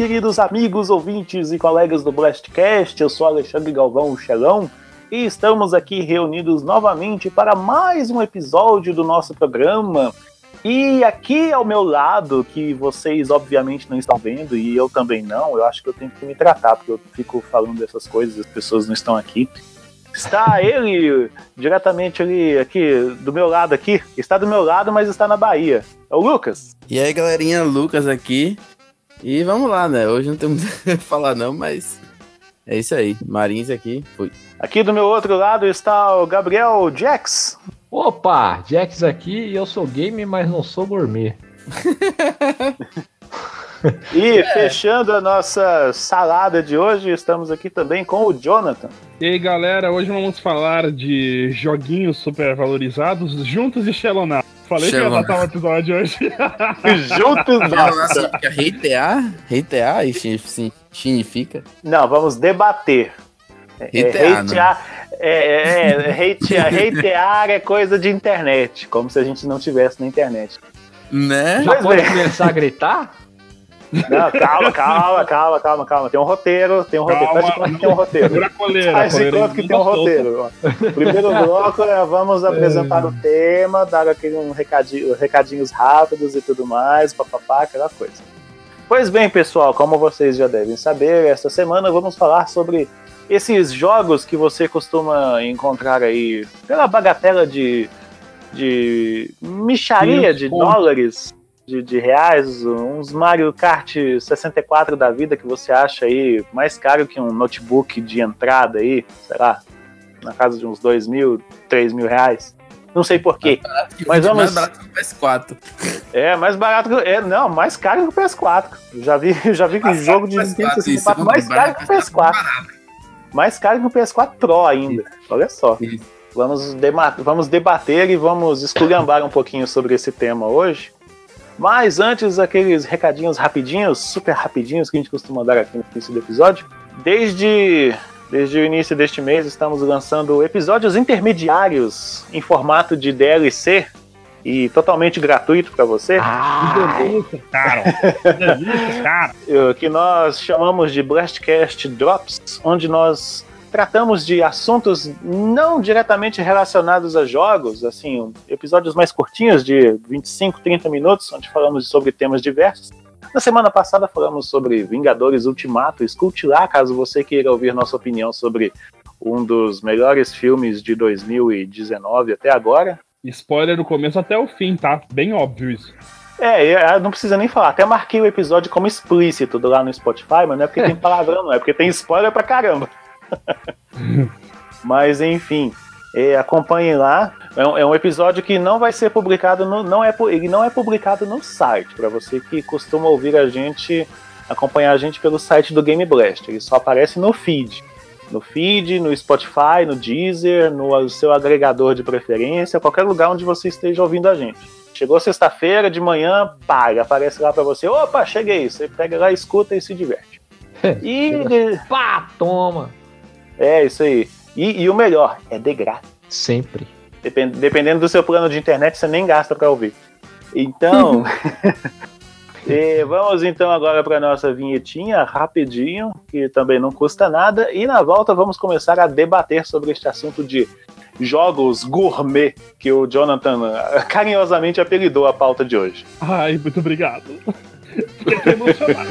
queridos amigos, ouvintes e colegas do Blastcast. Eu sou Alexandre Galvão, Xelão, e estamos aqui reunidos novamente para mais um episódio do nosso programa. E aqui ao meu lado, que vocês obviamente não estão vendo, e eu também não, eu acho que eu tenho que me tratar, porque eu fico falando dessas coisas e as pessoas não estão aqui. Está ele diretamente ali, aqui, do meu lado aqui. Está do meu lado, mas está na Bahia. É o Lucas. E aí, galerinha, Lucas aqui. E vamos lá, né? Hoje não tem muito o que falar não, mas é isso aí. Marins aqui, fui. Aqui do meu outro lado está o Gabriel Jax. Opa, Jax aqui e eu sou game, mas não sou gourmet. E é. fechando a nossa salada de hoje, estamos aqui também com o Jonathan. E aí, galera, hoje vamos falar de joguinhos supervalorizados juntos e Shelonar. Falei que ia datar o episódio hoje. juntos, nossa. Reitear? Reitear significa? Não, vamos debater. Reitear, é, é, é, hatear, hatear é coisa de internet, como se a gente não tivesse na internet. Né? Já pode começar a gritar? Não, calma, calma, calma, calma, calma. Tem um roteiro, tem um roteiro. Faz de tem um roteiro. Faz de conta que tem um roteiro. Primeiro bloco é vamos apresentar o tema, dar aquele um recadinho, recadinhos rápidos e tudo mais, papapá, aquela coisa. Pois bem, pessoal, como vocês já devem saber, esta semana vamos falar sobre esses jogos que você costuma encontrar aí pela bagatela de, de micharia de dólares de, de, reais, uns Mario Kart 64 da vida que você acha aí mais caro que um notebook de entrada aí, será? Na casa de uns 2 mil, 3 mil reais. Não sei porquê. Mas vamos. Mais barato que o PS4. É, mais barato que. É, não, mais caro que o PS4. Já vi, já vi que jogo de Nintendo 64 mais caro que o PS4. Mais caro que o PS4 Pro ainda. Olha só. Vamos, vamos debater e vamos esculhambar um pouquinho sobre esse tema hoje. Mas antes, aqueles recadinhos rapidinhos, super rapidinhos que a gente costuma dar aqui no início do episódio. Desde, desde o início deste mês, estamos lançando episódios intermediários em formato de DLC e totalmente gratuito para você. Ah, que delícia, cara. Que delícia, cara. que nós chamamos de Blastcast Drops, onde nós tratamos de assuntos não diretamente relacionados a jogos, assim, episódios mais curtinhos, de 25, 30 minutos, onde falamos sobre temas diversos. Na semana passada falamos sobre Vingadores Ultimato, escute lá caso você queira ouvir nossa opinião sobre um dos melhores filmes de 2019 até agora. Spoiler do começo até o fim, tá? Bem óbvio isso. É, não precisa nem falar. Até marquei o episódio como explícito lá no Spotify, mas não é porque tem palavrão, não é porque tem spoiler pra caramba. Mas enfim, é, acompanhem lá. É um, é um, episódio que não vai ser publicado, no, não é, ele não é publicado no site, para você que costuma ouvir a gente, acompanhar a gente pelo site do Game Blast. Ele só aparece no feed. No feed, no Spotify, no Deezer, no seu agregador de preferência, qualquer lugar onde você esteja ouvindo a gente. Chegou sexta-feira de manhã, paga, aparece lá para você. Opa, cheguei. Você pega lá, escuta e se diverte. e. Pá, toma! É, isso aí. E, e o melhor, é de graça. Sempre. Depend, dependendo do seu plano de internet, você nem gasta para ouvir. Então. vamos então agora para nossa vinhetinha, rapidinho, que também não custa nada. E na volta vamos começar a debater sobre este assunto de jogos gourmet que o Jonathan carinhosamente apelidou a pauta de hoje. Ai, muito obrigado. Fiquei emocionado.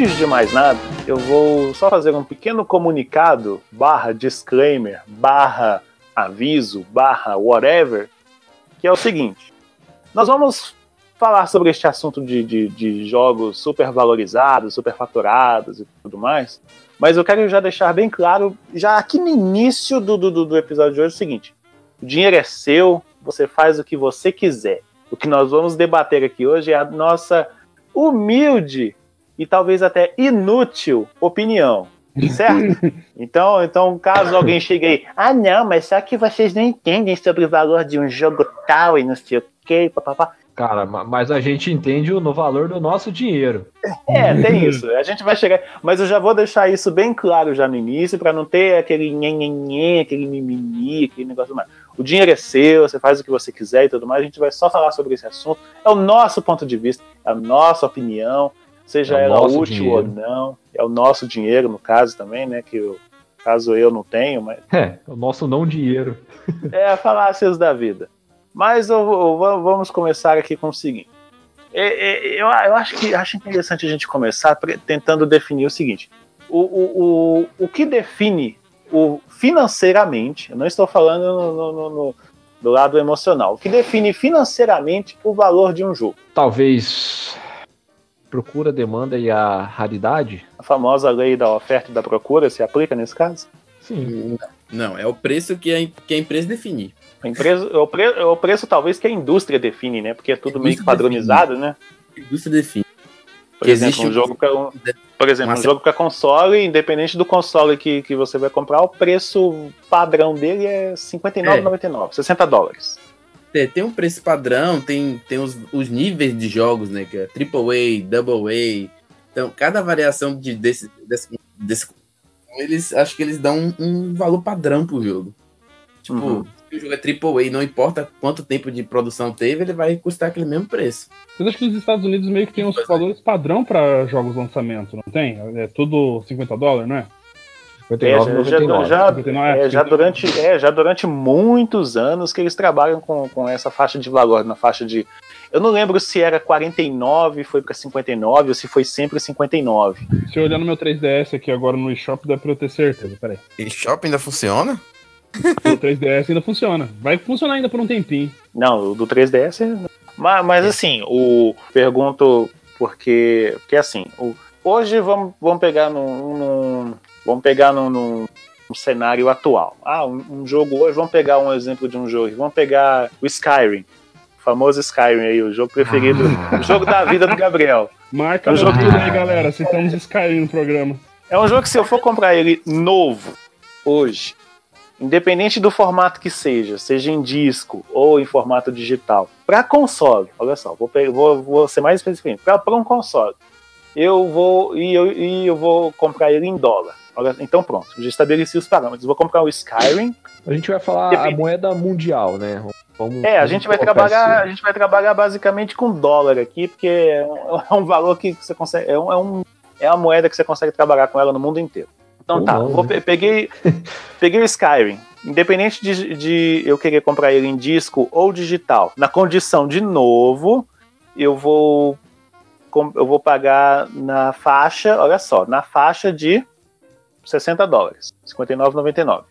Antes de mais nada, eu vou só fazer um pequeno comunicado, barra disclaimer, barra aviso, barra whatever, que é o seguinte. Nós vamos falar sobre este assunto de, de, de jogos super valorizados, super faturados e tudo mais, mas eu quero já deixar bem claro, já aqui no início do, do, do episódio de hoje, o seguinte: o dinheiro é seu, você faz o que você quiser. O que nós vamos debater aqui hoje é a nossa humilde e talvez até inútil opinião. Certo? então, então, caso alguém chegue aí, ah, não, mas só que vocês não entendem sobre o valor de um jogo tal e não sei o que, papapá. Cara, mas a gente entende no valor do nosso dinheiro. É, tem isso. A gente vai chegar. Mas eu já vou deixar isso bem claro já no início, para não ter aquele nhenhenhen, aquele mimimi, aquele negócio mais. O dinheiro é seu, você faz o que você quiser e tudo mais. A gente vai só falar sobre esse assunto. É o nosso ponto de vista, é a nossa opinião, seja é ela útil dinheiro. ou não. É o nosso dinheiro, no caso também, né? Que eu, caso eu não tenho, mas. É, o nosso não dinheiro. é falácias da vida. Mas eu, eu, vamos começar aqui com o seguinte. É, é, eu, eu, acho que acho interessante a gente começar tentando definir o seguinte: o, o, o, o que define o financeiramente, eu não estou falando no, no, no, do lado emocional, o que define financeiramente o valor de um jogo? Talvez procura, demanda e a raridade? A famosa lei da oferta e da procura se aplica nesse caso? Sim. Não, é o preço que a, que a empresa definir. A empresa, é, o pre, é o preço talvez que a indústria define, né? Porque é tudo meio que padronizado, define. né? A indústria define. Por exemplo, um jogo pra, um, por exemplo, um jogo para console, independente do console que, que você vai comprar, o preço padrão dele é R$ 59,99, é. 60 dólares. É, tem um preço padrão, tem, tem os, os níveis de jogos, né? Que é AAA, Double A. Então, cada variação de, desse, desse, desse eles acho que eles dão um, um valor padrão pro jogo. Tipo, uhum se o jogo é AAA, não importa quanto tempo de produção teve, ele vai custar aquele mesmo preço. Eu acho que os Estados Unidos meio que tem uns valores padrão para jogos lançamento, não tem? É tudo 50 dólares, não é? 59, é, já, já, 59, é, já, durante, é, já durante muitos anos que eles trabalham com, com essa faixa de valor, na faixa de. Eu não lembro se era 49, foi para 59 ou se foi sempre 59. Se eu olhar no meu 3DS aqui agora no eShop, dá pra eu ter certeza. Peraí. eShop ainda funciona? O 3DS ainda funciona. Vai funcionar ainda por um tempinho. Não, o do 3DS é... Mas, mas assim, o pergunto porque, porque assim, o, hoje vamos, vamos pegar num, num vamos pegar num, num, num, cenário atual. Ah, um, um, jogo hoje, vamos pegar um exemplo de um jogo, vamos pegar o Skyrim, o famoso Skyrim aí, o jogo preferido, o jogo da vida do Gabriel. Marca um jogo aí, galera, citamos Skyrim no programa. É um jogo que se eu for comprar ele novo hoje, independente do formato que seja, seja em disco ou em formato digital, para console, olha só, vou, vou, vou ser mais específico, para um console, eu vou e eu, e eu vou comprar ele em dólar. Olha, então pronto, já estabeleci os parâmetros. Vou comprar o Skyrim. A gente vai falar Depende. a moeda mundial, né? Vamos, é, a gente vai trabalhar, a gente vai trabalhar basicamente com dólar aqui, porque é um, é um valor que você consegue, é, um, é, um, é uma moeda que você consegue trabalhar com ela no mundo inteiro. Então tá, não, vou, né? peguei, peguei o Skyrim. Independente de, de eu querer comprar ele em disco ou digital, na condição de novo, eu vou eu vou pagar na faixa, olha só, na faixa de 60 dólares, 59,99.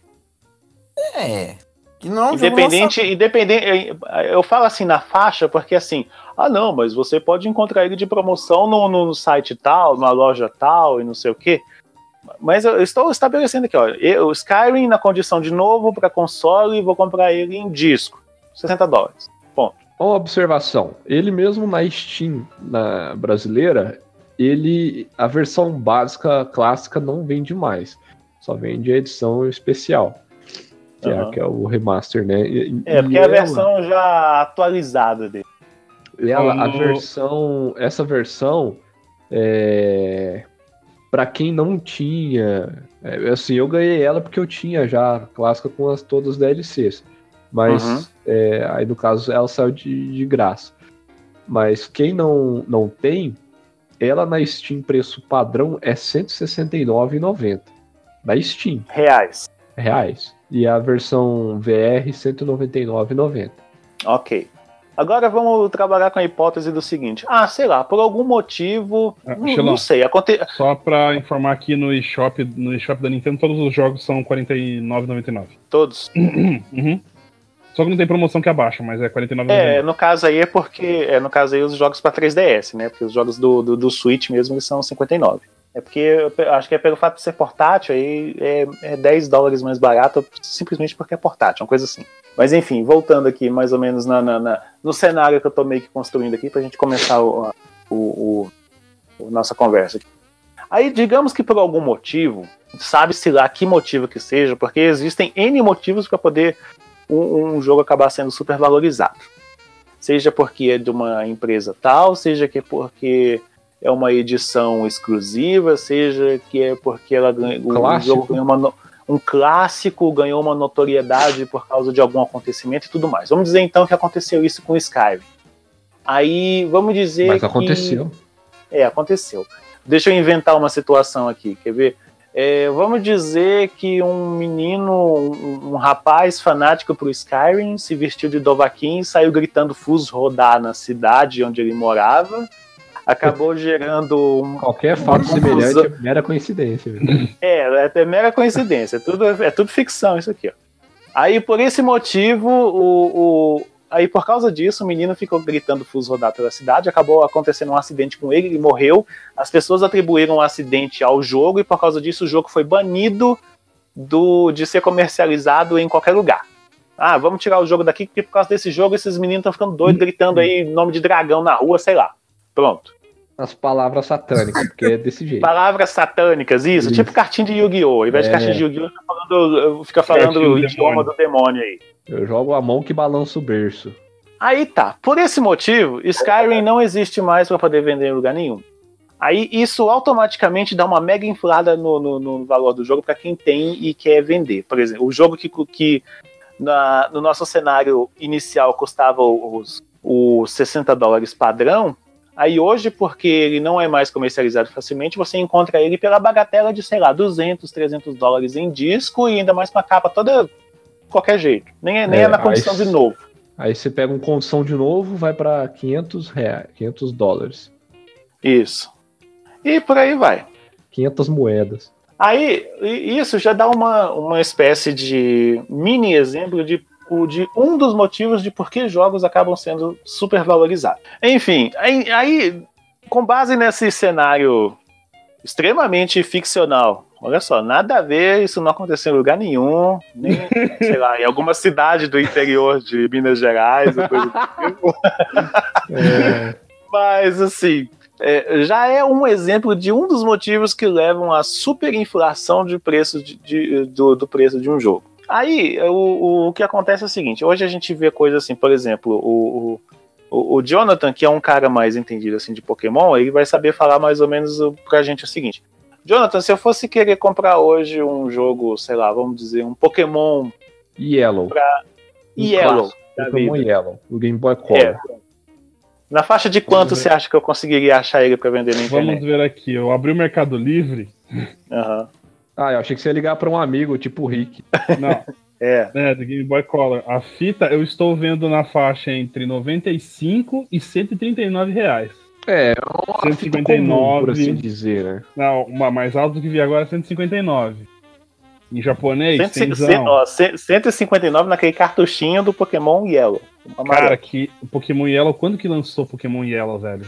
É. Que não, é independente, independente, eu falo assim na faixa porque assim, ah não, mas você pode encontrar ele de promoção no, no site tal, na loja tal e não sei o que. Mas eu estou estabelecendo aqui, ó. O Skyrim na condição de novo para console e vou comprar ele em disco. 60 dólares. Ponto. Uma observação. Ele mesmo na Steam na brasileira, ele a versão básica clássica não vende mais. Só vende a edição especial. Que, uhum. é, que é o remaster, né? E, é, porque é a versão já atualizada dele. Ela, a versão. Essa versão. É, para quem não tinha, é, assim, eu ganhei ela porque eu tinha já a clássica com as, todas as DLCs. Mas uhum. é, aí no caso ela saiu de, de graça. Mas quem não, não tem, ela na Steam preço padrão é R$ 169,90. Na Steam. Reais. Reais. E a versão VR R$ 199,90. Ok. Agora vamos trabalhar com a hipótese do seguinte: ah, sei lá, por algum motivo, Ah, não, não sei, aconte... Só pra informar aqui no eShop, no eShop da Nintendo, todos os jogos são R$ 49,99. todos. Uhum. Só que não tem promoção que abaixa, mas é R$ 49,99. É, no caso aí é porque, é, no caso aí os jogos para 3DS, né? Porque os jogos do, do, do Switch mesmo eles são 59. É porque eu acho que é pelo fato de ser portátil aí é, é 10 dólares mais barato, simplesmente porque é portátil, uma coisa assim. Mas enfim, voltando aqui mais ou menos na, na- na- no cenário que eu tô meio que construindo aqui pra gente começar o, a o, o- o- nossa conversa aqui. Aí, digamos que por algum motivo, sabe-se lá que motivo que seja, porque existem N motivos para poder um, um jogo acabar sendo super valorizado. Seja porque é de uma empresa tal, seja que é porque é uma edição exclusiva, seja que é porque ela o Clássico. jogo ganhou uma um clássico, ganhou uma notoriedade por causa de algum acontecimento e tudo mais. Vamos dizer então que aconteceu isso com Skyrim. Aí vamos dizer Mas que- aconteceu. é, aconteceu. Deixa eu inventar uma situação aqui, quer ver? É, vamos dizer que um menino, um, um rapaz fanático pro Skyrim, se vestiu de Dovahkiin e saiu gritando Fus rodar na cidade onde ele morava. Acabou gerando um. Qualquer fato semelhante é mera coincidência. É, é mera coincidência. É tudo, é tudo ficção isso aqui, ó. Aí, por esse motivo, o, o- aí por causa disso, o menino ficou gritando Fus rodar pela cidade, acabou acontecendo um acidente com ele, ele morreu. As pessoas atribuíram o acidente ao jogo e por causa disso o jogo foi banido do, de ser comercializado em qualquer lugar. Ah, vamos tirar o jogo daqui porque por causa desse jogo esses meninos estão ficando doidos gritando aí nome de dragão na rua, sei lá. Pronto. As palavras satânicas, porque é desse jeito. Palavras satânicas, isso, Isso. tipo cartinha de Yu-Gi-Oh! Ao invés de É. cartinha de Yu-Gi-Oh! fica falando, fica falando o idioma do demônio aí. Eu jogo a mão que balança o berço. Aí tá. Por esse motivo, Skyrim não existe mais para poder vender em lugar nenhum. Aí isso automaticamente dá uma mega inflada no, no- no valor do jogo para quem tem e quer vender. Por exemplo, o jogo que, que na- no nosso cenário inicial custava os, os 60 dólares padrão. Aí hoje, porque ele não é mais comercializado facilmente, você encontra ele pela bagatela de, sei lá, 200, 300 dólares em disco e ainda mais com a capa toda qualquer jeito. Nem é, nem é, É, na condição de novo. Aí você pega um condição de novo, vai pra 500 reais, 500 dólares, Isso. E por aí vai. 500 moedas. Aí, isso já dá uma, uma espécie de mini exemplo de, de um dos motivos de por que jogos acabam sendo super valorizados. Enfim, aí, aí, com base nesse cenário extremamente ficcional, olha só, nada a ver, isso não aconteceu em lugar nenhum, nem, sei lá, em alguma cidade do interior de Minas Gerais, ou coisa do tipo. É, Mas, assim, é, já é um exemplo de um dos motivos que levam à superinflação de preço de, de- do, do preço de um jogo. Aí, o, o, que acontece é o seguinte: hoje a gente vê coisas assim, por exemplo, o, o, o Jonathan, que é um cara mais entendido assim de Pokémon, ele vai saber falar mais ou menos pra gente o seguinte. Jonathan, se eu fosse querer comprar hoje um jogo, sei lá, vamos dizer, um Pokémon Yellow. Um Yellow Pokémon vida. Yellow, o Game Boy Color. É. Na faixa de quanto você acha que eu conseguiria achar ele pra vender na Vamos internet? ver aqui. Eu abri o Mercado Livre. Aham. Ah, eu achei que você ia ligar pra um amigo, tipo o Rick. Não, É. é, do Game Boy Color. A fita eu estou vendo na faixa entre 95 e 139 reais. É, uma fita comum, por 159. assim dizer, né? Não, uma mais alta do que vi agora é 159. Em japonês, 100, cenzão. ó, 100, 159 naquele cartuchinho do Pokémon Yellow. Amarelo. Cara, que o Pokémon Yellow, quando que lançou Pokémon Yellow, velho?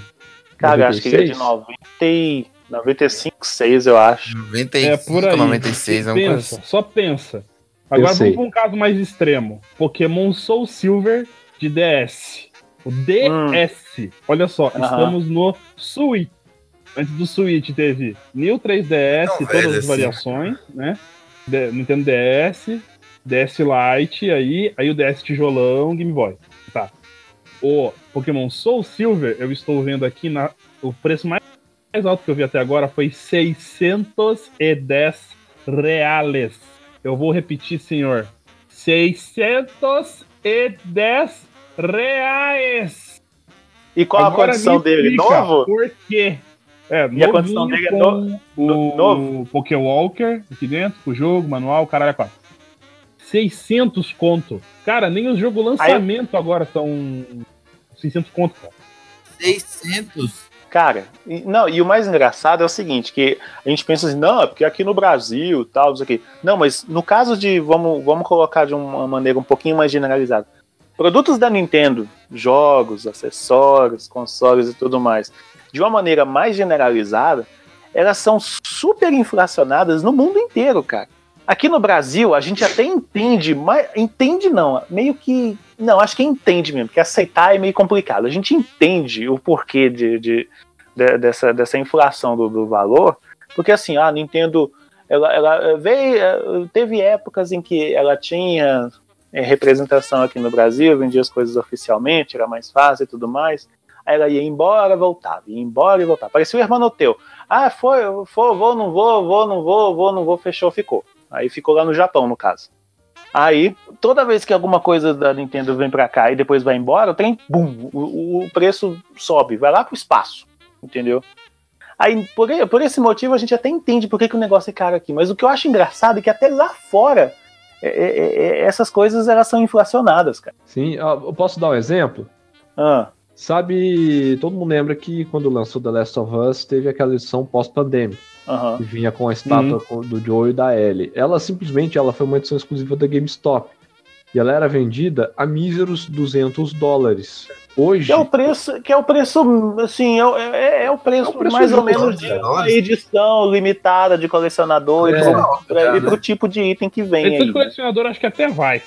Cara, acho que é de 96? 90, e- 95, 6, eu acho. 95, É por aí. 96, é coisa pensa, assim. só pensa. Agora vamos para um caso mais extremo. Pokémon Soul Silver de DS. O DS. Olha só, Aham. estamos no Switch. Antes do Switch teve New 3DS, Não, todas velho, as assim. variações, né? D- Nintendo DS, DS Lite, aí, aí o DS tijolão, Game Boy. Tá. O Pokémon Soul Silver, eu estou vendo aqui na o preço mais mais alto que eu vi até agora foi 610 reais. Eu vou repetir, senhor. 610 reais. E qual Agora a condição dele? Novo? Por quê? É, E a condição dele é com no- o novo? Pokéwalker aqui dentro, com o jogo, manual, caralho, é quatro. 600 conto. Cara, nem os jogos lançamento agora estão 600 conto, cara. 600? Cara, e- não, e o mais engraçado é o seguinte, que a gente pensa assim, não, é porque aqui no Brasil tal, isso aqui. Não, mas no caso de, vamos, vamos colocar de uma maneira um pouquinho mais generalizada. Produtos da Nintendo, jogos, acessórios, consoles e tudo mais, de uma maneira mais generalizada, elas são super inflacionadas no mundo inteiro, cara. Aqui no Brasil, a gente até entende, mas entende não, meio que. Não, acho que entende mesmo, porque aceitar é meio complicado. A gente entende o porquê de, de- de- dessa, dessa inflação do, do valor, porque assim, a Nintendo ela, ela veio, teve épocas em que ela tinha eh, representação aqui no Brasil, vendia as coisas oficialmente, era mais fácil e tudo mais. Aí ela ia embora, voltava, ia embora e voltava. Parecia o irmão teu. Ah, foi, foi, vou, não vou, vou, não vou, vou, não vou, fechou, ficou. Aí ficou lá no Japão, no caso. Aí, toda vez que alguma coisa da Nintendo vem pra cá e depois vai embora, o trem, bum, o, o preço sobe, vai lá pro espaço, entendeu? Aí, por, por esse motivo, a gente até entende por que, que o negócio é caro aqui. Mas o que eu acho engraçado é que até lá fora, é- é- é- essas coisas elas são inflacionadas, cara. Sim, eu posso dar um exemplo? Ah, Sabe, todo mundo lembra que quando lançou The Last of Us teve aquela edição pós-pandêmica, aham. que vinha com a estátua Uhum. do Joe e da Ellie. Ela simplesmente ela foi uma edição exclusiva da GameStop. E ela era vendida a míseros 200 dólares. Hoje, Que é o preço, que é o preço, assim, é, o- é- é o preço, É o preço mais ou menos de né? uma edição limitada de colecionador É. e, pro, Cara, e pro tipo de item que vem Edição aí. de colecionador acho que até vai.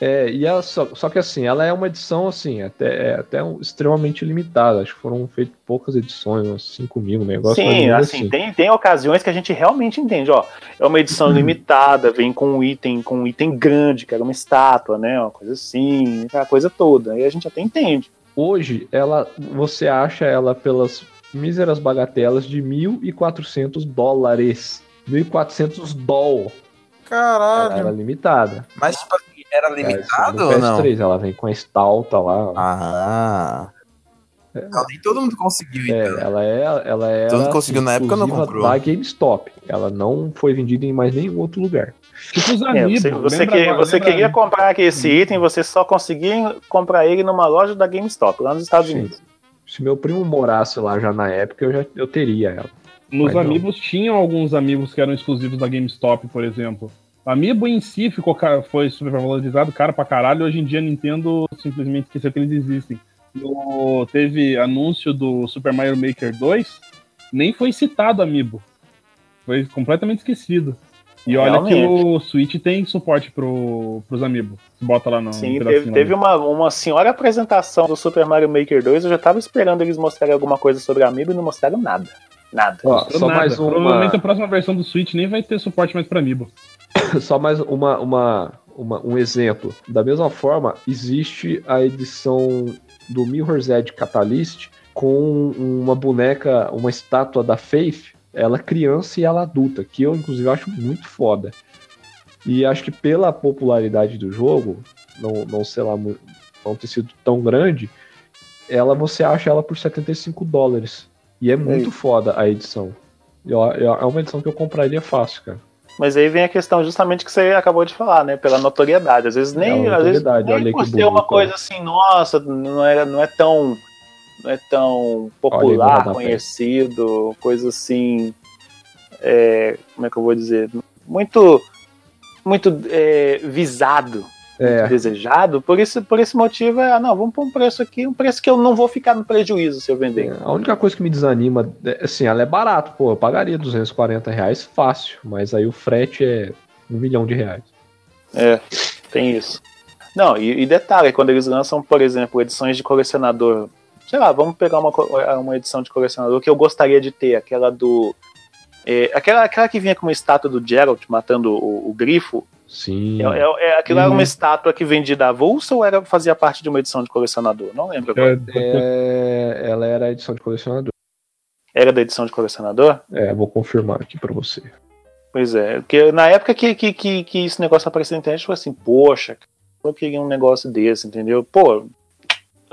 É, e ela só, só que assim, ela é uma edição assim, até, é até um- extremamente limitada. Acho que foram feitas poucas edições, umas 5 mil, um negócio Sim, menos assim, tem, tem ocasiões que a gente realmente entende, ó. É uma edição Uhum. limitada, vem com um item, com um item grande, que era uma estátua, né? Uma coisa assim, aquela coisa toda. Aí a gente até entende. Hoje, ela, você acha ela pelas míseras bagatelas de 1.400 dólares. 1.400 doll. Ela Caralho. era limitada. Mas, tipo, assim, era É, limitado no ou não? PS3, ela vem com a estalta lá. Ah. Não, nem todo mundo conseguiu, É, então. ela é, ela era Todo mundo conseguiu na época, não comprou. da GameStop. Ela não foi vendida em mais nenhum outro lugar. Tipo os É, amigos. você você, lembra que, agora- você lembra- queria comprar aqui esse item, você só conseguia comprar ele numa loja da GameStop, lá nos Estados Sim. Unidos. Se meu primo morasse lá já na época, eu já eu teria ela. Nos Mas não. amigos tinham alguns amigos que eram exclusivos da GameStop, por exemplo. O Amiibo em si ficou, foi super valorizado, caro pra caralho. Hoje em dia a Nintendo simplesmente esqueceu que eles existem. No- teve anúncio do Super Mario Maker 2, nem foi citado Amiibo. Foi completamente esquecido. E olha que Realmente. o Switch tem suporte pro, pros Amiibo. Você bota lá no Sim, no teve, teve uma, uma senhora apresentação do Super Mario Maker 2, eu já tava esperando eles mostrarem alguma coisa sobre a Amiibo e não mostraram nada. Nada. Ó, só nada. mais uma, Provavelmente a próxima versão do Switch nem vai ter suporte mais pra Amiibo. só mais uma, uma, uma- um exemplo. Da mesma forma, existe a edição do Mirror's Edge Catalyst com uma boneca, uma estátua da Faith, ela criança e ela adulta, que eu inclusive acho muito foda. E acho que pela popularidade do jogo, não, não sei lá, não ter sido tão grande, ela você acha ela por 75 dólares. E é muito foda a edição. É uma edição que eu compraria fácil, cara. Mas aí vem a questão justamente que você acabou de falar, né? Pela notoriedade. Às vezes nem, É, às vezes, nem por ser uma coisa assim, nossa, não é, não é tão não é tão popular, conhecido, coisa assim, é, como é que eu vou dizer, muito muito é, visado, É, desejado. Por isso, por esse motivo, é, ah, não, vamos pôr um preço aqui, um preço que eu não vou ficar no prejuízo se eu vender. A única coisa que me desanima, é, assim, ela é barato, pô, eu pagaria 240 reais fácil, mas aí o frete é um milhão de reais. É, tem isso. Não, e, e detalhe, quando eles lançam, por exemplo, edições de colecionador, sei lá, vamos pegar uma, uma edição de colecionador que eu gostaria de ter, aquela do. é, aquela, aquela que vinha com uma estátua do Geralt matando o, o grifo. Sim. É, é, é- aquilo era Uhum. uma estátua que vendia da avulsa ou era, fazia parte de uma edição de colecionador? Não lembro agora. É, ela era a edição de colecionador. Era da edição de colecionador? É, vou confirmar aqui pra você. Pois é, porque na época que, que, que, que esse negócio apareceu na internet, eu falei assim, poxa, eu queria um negócio desse, entendeu? Pô.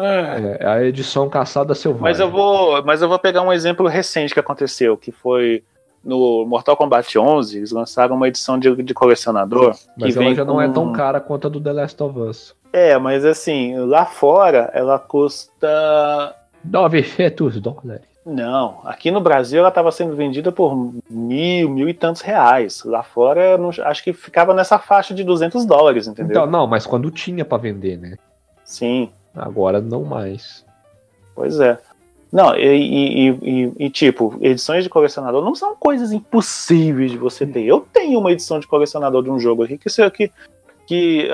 É. É a edição Caçada Selvagem. Mas eu vou, mas eu vou pegar um exemplo recente que aconteceu, que foi no Mortal Kombat 11, eles lançaram uma edição de, de colecionador Mas que ela já não é com- tão cara quanto a do The Last of Us. É, mas assim, lá fora ela custa. 900 dólares. Não, aqui no Brasil ela estava sendo vendida por mil, mil e tantos reais. Lá fora, não, acho que ficava nessa faixa de 200 dólares, entendeu? Então, não, mas quando tinha pra vender, né? Sim, Agora não mais. pois é. Não, e, e- e- e- tipo, edições de colecionador não são coisas impossíveis de você ter. Eu tenho uma edição de colecionador de um jogo aqui que, se- que, que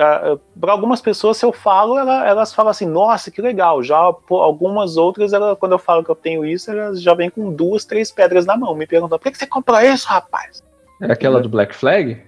para algumas pessoas, se eu falo, ela- elas falam assim, nossa, que legal. Já por algumas outras, ela, quando eu falo que eu tenho isso, elas já vêm com duas, três pedras na mão. Me perguntam, por que, que você comprou isso, rapaz? É aquela do Black Flag?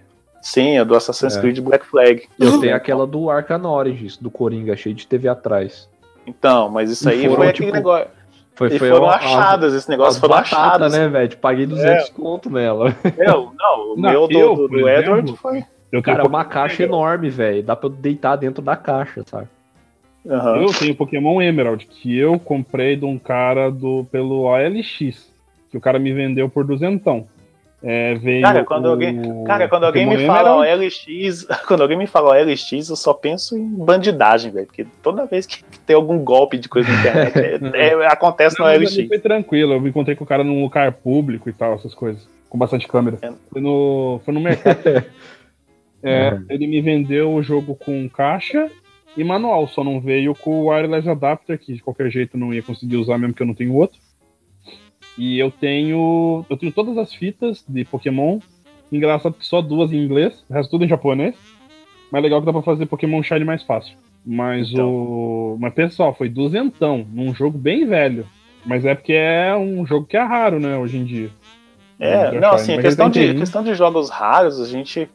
Sim, é do Assassin's É. Creed Black Flag. Eu tenho aquela do Arkham Origins, do Coringa, cheio de TV atrás. Então, mas isso aí foram, foi tipo, aquele negócio. Foi, E foi foram achadas, esse negócio foram batata, achadas. né, velho? Paguei 200 conto nela. Eu, não, o Não, meu do, eu, do, do exemplo, Edward foi. Eu Cara, é uma caixa enorme, velho. Dá pra eu deitar dentro da caixa, sabe? Aham. Eu tenho Pokémon Emerald, que eu comprei de um cara do, pelo OLX, que o cara me vendeu por duzentão. É, veio Cara, quando o alguém, cara, quando alguém me fala OLX, quando alguém me fala OLX, eu só penso em bandidagem, velho. Porque toda vez que tem algum golpe de coisa na internet, é- é- acontece Não, no ali foi tranquilo, eu me encontrei com o cara num lugar público e tal, essas coisas. Com bastante câmera. É. Foi no, foi no mercado. É, Uhum. Ele me vendeu o jogo com caixa e manual, só não veio com o wireless adapter, que de qualquer jeito eu não ia conseguir usar mesmo que eu não tenho outro. E eu tenho. Eu tenho todas as fitas de Pokémon. Engraçado que só duas em inglês, o resto tudo em japonês. Mas legal que dá pra fazer Pokémon Shine mais fácil. Mas Então. o. Mas pessoal, foi duzentão, num jogo bem velho. Mas é porque é um jogo que é raro, né, hoje em dia. É, Não, não, assim, a questão de, questão de jogos raros, a gente.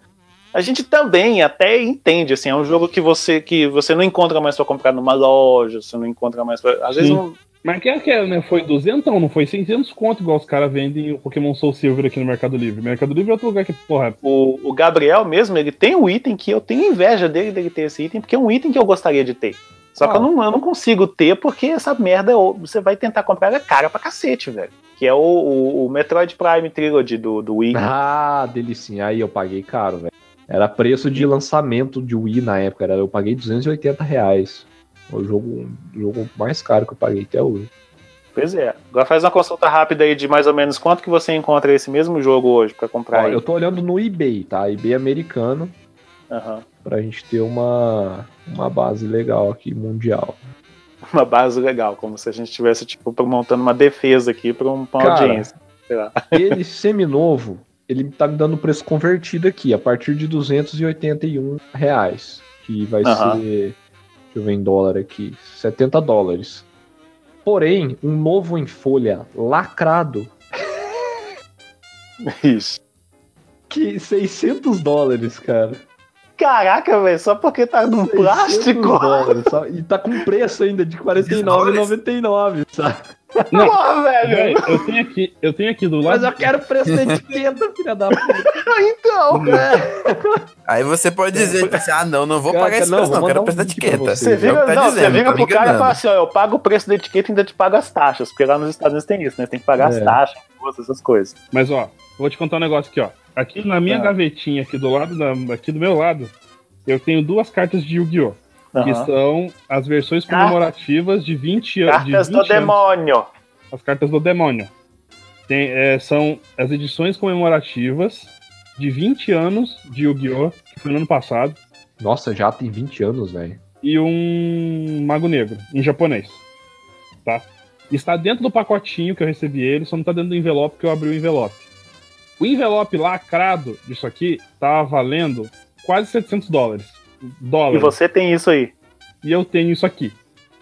A gente também até entende, assim, é um jogo que você que você não encontra mais pra comprar numa loja, você não encontra mais pra. Às vezes Sim. não, Mas que é aquela, né? Foi duzentão, não foi 600 conto igual os caras vendem o Pokémon Soul Silver aqui no Mercado Livre. Mercado Livre é outro lugar que, porra, o, o Gabriel mesmo, ele tem um item que eu tenho inveja dele dele ter esse item, porque é um item que eu gostaria de ter. Só que eu Qual? não, eu não consigo ter, porque essa merda é o- você vai tentar comprar ela é cara pra cacete, velho. Que é o, o, o Metroid Prime Trilogy do, do Wii. Ah, delicinha. Aí eu paguei caro, velho. Era preço de lançamento de Wii na época. Era, eu paguei 280 reais. O jogo, o jogo mais caro que eu paguei até hoje. Pois é. Agora faz uma consulta rápida aí de mais ou menos quanto que você encontra esse mesmo jogo hoje pra comprar Ó, aí. eu tô olhando no eBay, tá? eBay americano. Aham. Pra gente ter uma, uma base legal aqui, mundial. Uma base legal, como se a gente estivesse tipo, montando uma defesa aqui pra, um, pra uma Cara, audiência. Sei lá. Ele seminovo, ele tá me dando preço convertido aqui, a partir de 281 reais. Que vai Aham. ser. Deixa eu ver em dólar aqui. 70 dólares. Porém, um novo em folha lacrado, Isso. que 600 dólares, cara. Caraca, velho, só porque tá num 600 plástico. dólares, sabe? E tá com preço ainda de R$ 49,99, sabe? Não, Porra, velho. velho, eu tenho aqui, eu tenho aqui do Mas lado. eu quero preço da etiqueta, filha da puta. Então, Aí você pode dizer, tipo assim, ah, não, não vou Cara, pagar esse não, preço, não, quero o preço da um etiqueta. você. Você É o vira, que tá não, você dizendo, vira tá me pro cara e fala assim, ó, eu pago o preço da etiqueta e ainda te pago as taxas, porque lá nos Estados Unidos tem isso, né? Tem que pagar as É. taxas, imposto, essas coisas. Mas ó, vou te contar um negócio aqui, ó. Aqui na minha Ah. gavetinha, aqui do lado da, aqui do meu lado, eu tenho duas cartas de Yu-Gi-Oh! Que são as versões comemorativas de 20 anos. Cartas do demônio. As cartas do demônio. Tem, é, são as edições comemorativas de 20 anos de Yu-Gi-Oh! que foi no ano passado. Nossa, já tem 20 anos, velho. e um Mago Negro, em japonês. Tá? Está dentro do pacotinho que eu recebi ele, só não tá dentro do envelope que eu abri o envelope. O envelope lacrado disso aqui tava valendo quase 700 dólares. E Dólares. você tem isso aí. E eu tenho isso aqui.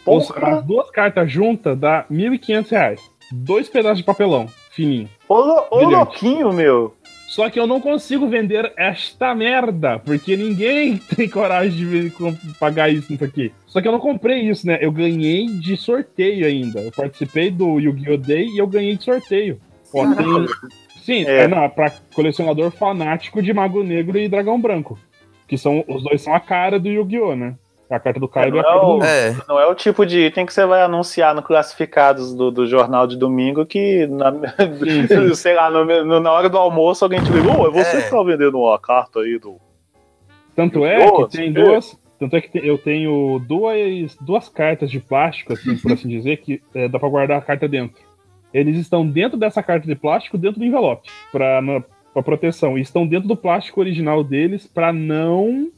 Porra. As duas cartas juntas dá 1.500 reais. Dois pedaços de papelão, fininho. Ô, lo- ô louquinho, meu. Só que eu não consigo vender esta merda, porque ninguém tem coragem de pagar isso nisso aqui. Só que eu não comprei isso, né? Eu ganhei de sorteio ainda. Eu participei do Yu-Gi-Oh! Day e eu ganhei de sorteio. Ó, tem... Sim, É. é. não, é pra colecionador fanático de Mago Negro e Dragão Branco. Que são, os dois são a cara do Yu-Gi-Oh! né? A carta do Kaido e a Não, carta do É, Não é o tipo de item que você vai anunciar no classificados do, do jornal de domingo que, na, sei lá, no- no- na hora do almoço alguém te liga, ô, é você É. que tá vendendo uma carta aí do. Tanto é que tem É. duas, Tanto é que eu tenho duas, duas cartas de plástico, assim, por assim dizer, que é, dá pra guardar a carta dentro. Eles estão dentro dessa carta de plástico, dentro do envelope, pra, na, pra proteção. E estão dentro do plástico original deles pra não.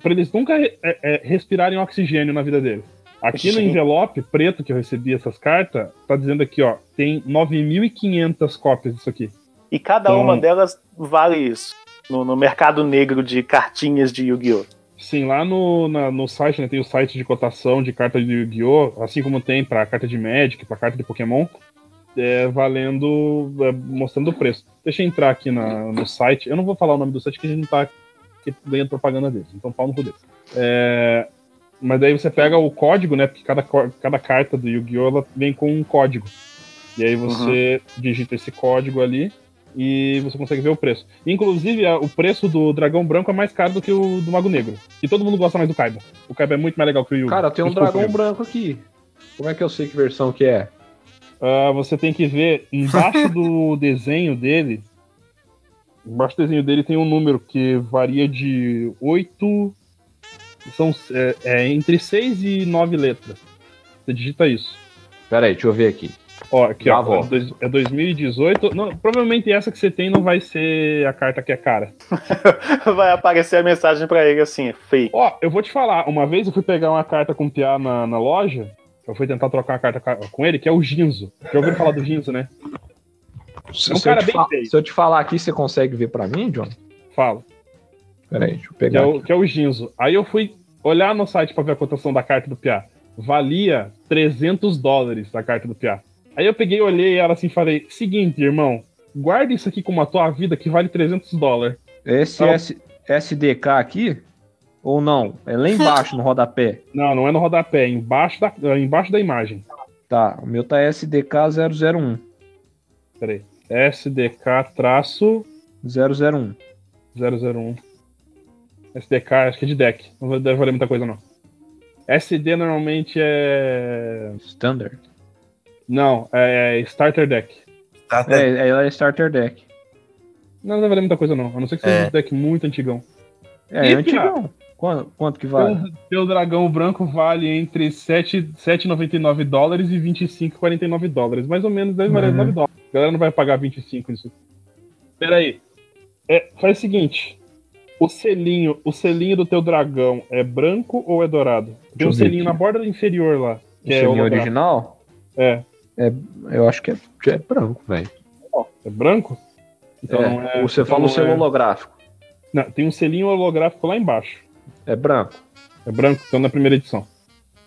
pra eles nunca é, é, respirarem oxigênio na vida deles. Aqui no Gente. envelope preto que eu recebi essas cartas, tá dizendo aqui, ó, tem 9.500 cópias disso aqui. E cada Então- uma delas vale isso. No, no mercado negro de cartinhas de Yu-Gi-Oh! Sim, lá no, na- no site, né, tem o site de cotação de carta de Yu-Gi-Oh! Assim como tem pra carta de Magic, pra carta de Pokémon, é, valendo, é, mostrando o preço. Deixa eu entrar aqui na- no site. Eu não vou falar o nome do site, que a gente não tá ganhando propaganda deles. Então, pau no cu deles. É, mas daí você pega o código, né? Porque cada, cada carta do Yu-Gi-Oh! ela vem com um código. E aí você digita esse código ali e você consegue ver o preço. Inclusive, a- o preço do dragão branco é mais caro do que o do Mago Negro. E todo mundo gosta mais do Kaiba. O Kaiba é muito mais legal que o Yu. Cara, tem um dragão branco aqui. Como é que eu sei que versão que é? Ah, você tem que ver embaixo do desenho dele. Embaixo do desenho dele tem um número que varia de 8. São é, é entre 6 e 9 letras. Você digita isso. Pera aí, deixa eu ver aqui. Ó, aqui, ó. volto. É, dois- é 2018. Não, provavelmente essa que você tem não vai ser a carta que é cara. Vai aparecer a mensagem pra ele assim, fake. Ó, eu vou te falar, uma vez eu fui pegar uma carta com o Piá na, na loja, eu fui tentar trocar uma carta ca- com ele, que é o Ginzo. Já ouviram falar do Ginzo, né? Se, um se eu cara te bem feio. se eu te falar aqui, você consegue ver pra mim, John? Fala. Pera aí, deixa eu Que pegar é, o, aqui. que é o Ginzo. Aí eu fui olhar no site pra ver a cotação da carta do Piá. Valia 300 dólares a carta do Piá. Aí eu peguei, olhei ela assim e falei: Seguinte, irmão, guarda isso aqui como a tua vida que vale 300 dólares. Esse. S- SDK aqui? Ou não? É lá embaixo no rodapé. Não, não é no rodapé, é embaixo da, é embaixo da imagem. Tá, o meu tá SDK 001. Peraí. SDK traço 001. 001. SDK, acho que é de deck. Não vai- deve valer muita coisa, não. SD normalmente é. Standard. Não, é Starter Deck. Tá, tá. É, ela é Starter Deck. Não deve valer muita coisa, não. A não ser que seja É. um deck muito antigão. É, E, é antigão. Quanto, quanto que vale? Teu, teu dragão branco vale entre 7 7,99 dólares e 25,49 dólares. Mais ou menos deve valer Uhum. 9 dólares. A galera não vai pagar 25 nisso. Pera aí. É, faz o seguinte. O selinho, o selinho do teu dragão é branco ou é dourado? Tem um selinho aqui. na borda inferior lá. O Que é selinho original? É. Eu acho que é, é branco, velho. É branco? Então É, é. você então fala o selo é- holográfico. Não, tem um selinho holográfico lá embaixo. É branco. É branco, então na primeira edição.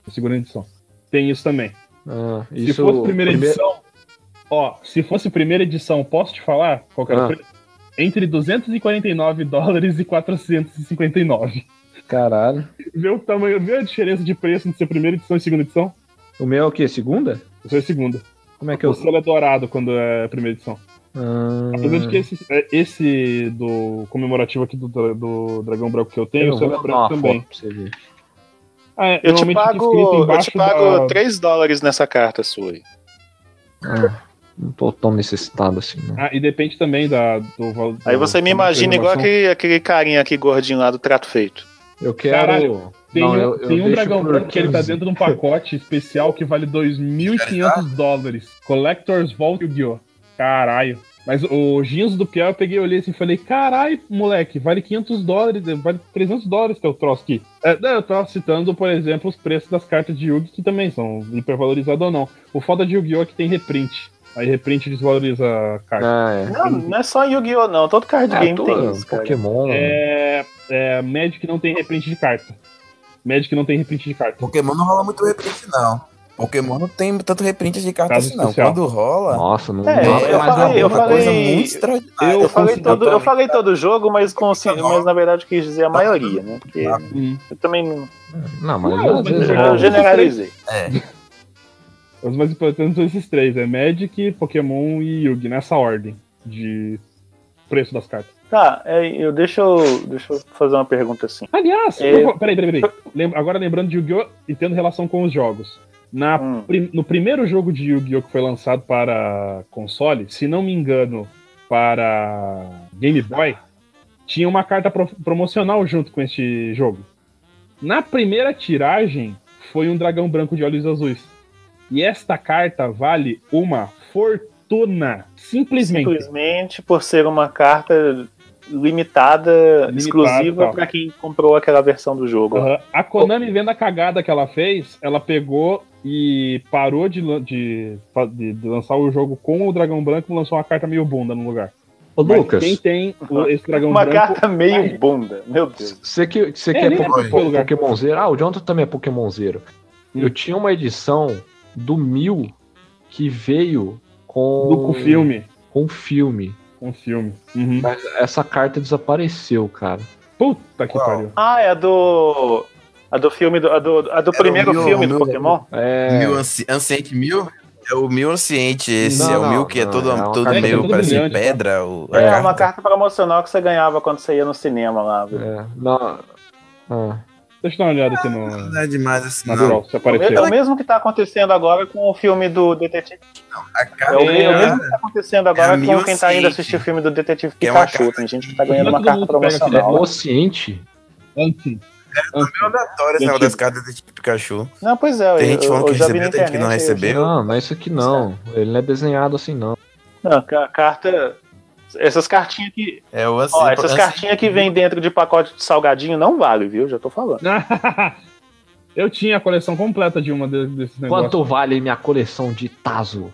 Na segunda edição. Tem isso também. Ah, Se isso, fosse primeira prime- edição. Ó, se fosse primeira edição, posso te falar qual era o Ah. preço? Entre 249 dólares e 459. Caralho. Vê o tamanho, vê a diferença de preço entre ser primeira edição e segunda edição? O meu é o quê? Segunda? O seu é segunda. Como é que O eu. selo é dourado quando é primeira edição. Ah, Apesar de que esse, é, esse do comemorativo aqui do, do Dragão Branco que eu tenho, eu é dar branco uma também. pra você ver. Ah, é, Eu te pago, eu te pago da- 3 dólares nessa carta sua. aí. Ah, não tô tão necessitado assim, não. Ah, e depende também da, do valor. Aí você me imagina igual aquele, aquele carinha aqui gordinho lá do trato feito. Eu quero. Caralho, Tem, não, um, eu- eu tem um dragão branco que ele tá 15. dentro de um pacote especial que vale 2.500 dólares. Collector's Vault Yu-Gi-Oh! Caralho. Mas o Ginzo do Piau eu peguei, olhei assim e falei: caralho, moleque, vale 500 dólares, vale 300 dólares teu troço aqui. É, eu tava citando, por exemplo, os preços das cartas de Yu-Gi, que também são hipervalorizadas ou não. O foda de Yu-Gi-Oh! é que tem reprint. Aí reprint desvaloriza a carta. Ah, é. Não, não é só Yu-Gi-Oh! não, todo card Ah, game tem isso, cara. Pokémon. É, é, Magic não tem reprint de carta. Magic não tem reprint de carta. Pokémon não rola muito reprint, não. Pokémon não tem tanto reprint de carta Caso assim, não. especial. Quando rola. Nossa, não. É, não- eu mas falei- é eu uma falei- coisa muito extraordinária. Eu, falei consigo- todo, eu falei todo jogo, mas, consci... mas na verdade quis dizer a maioria, né? Porque Hum. eu também não. Não, mas Não, vezes eu- Eu rola. generalizei. É. Os mais importantes são esses três: é Magic, Pokémon e Yugi, nessa ordem de preço das cartas. Tá, é, eu, deixa, eu, deixa eu fazer uma pergunta assim. Aliás, É. eu peraí, peraí, peraí. Lem- Agora lembrando de Yu-Gi-Oh! e tendo relação com os jogos. Na Hum. prim- no primeiro jogo de Yu-Gi-Oh! que foi lançado para console, se não me engano, para Game Boy, tinha uma carta pro- promocional junto com este jogo. Na primeira tiragem, foi um dragão branco de olhos azuis. E esta carta vale uma fortuna. Simplesmente. Simplesmente por ser uma carta limitada, Limitada, exclusiva tal. pra quem comprou aquela versão do jogo. Aham. A Konami, vendo a cagada que ela fez, ela pegou e parou de, de, de- de lançar o jogo com o dragão branco e lançou uma carta meio bunda no lugar. Ô, Mas Lucas, quem tem o- esse dragão Uma branco. carta meio bunda, meu Deus. você que, você que É, é, po- é po- lugar. Pokémonzeiro. Ah, o Jonathan também é Pokémonzeiro. Hum. Eu tinha uma edição do Mil que veio com. Do, com filme. Com filme. Com filme. Uhum. Mas essa carta desapareceu, cara. Puta que Qual? pariu. Ah, é a do. A do filme do. A do, a do primeiro o Mil- filme do Pokémon? É. Mil anci Anciente Mil? É o Mil Anciente, esse Não, é o não, Mil que é não, todo, é todo meio, toda parece brilhante, pedra. O, a É carta. uma carta promocional que você ganhava quando você ia no cinema lá. viu? é, não, ah, Deixa eu dar uma olhada aqui no. Não é demais assim, não. Se É o mesmo que tá acontecendo agora com o filme do Detetive. A É carta o, é o mesmo que tá acontecendo agora É com quem tá indo Anciente. assistir o filme do Detetive é Pikachu. carta Tem gente que tá ganhando Não é uma todo carta mundo que pega aquele promocional. Antes. meio aleatório esse negócio das cartas de Pikachu. Não, pois é, Tem eu, gente falando que recebeu, tem gente que não recebeu. Não, não é isso aqui não. Ele não é desenhado assim, não. Não, ca- carta. Essas cartinhas que. É o Ó, essas cartinhas que vem dentro de pacote de salgadinho não vale, viu? Já tô falando. eu tinha a coleção completa de uma de- desses negócios. Quanto vale minha coleção de Tazo?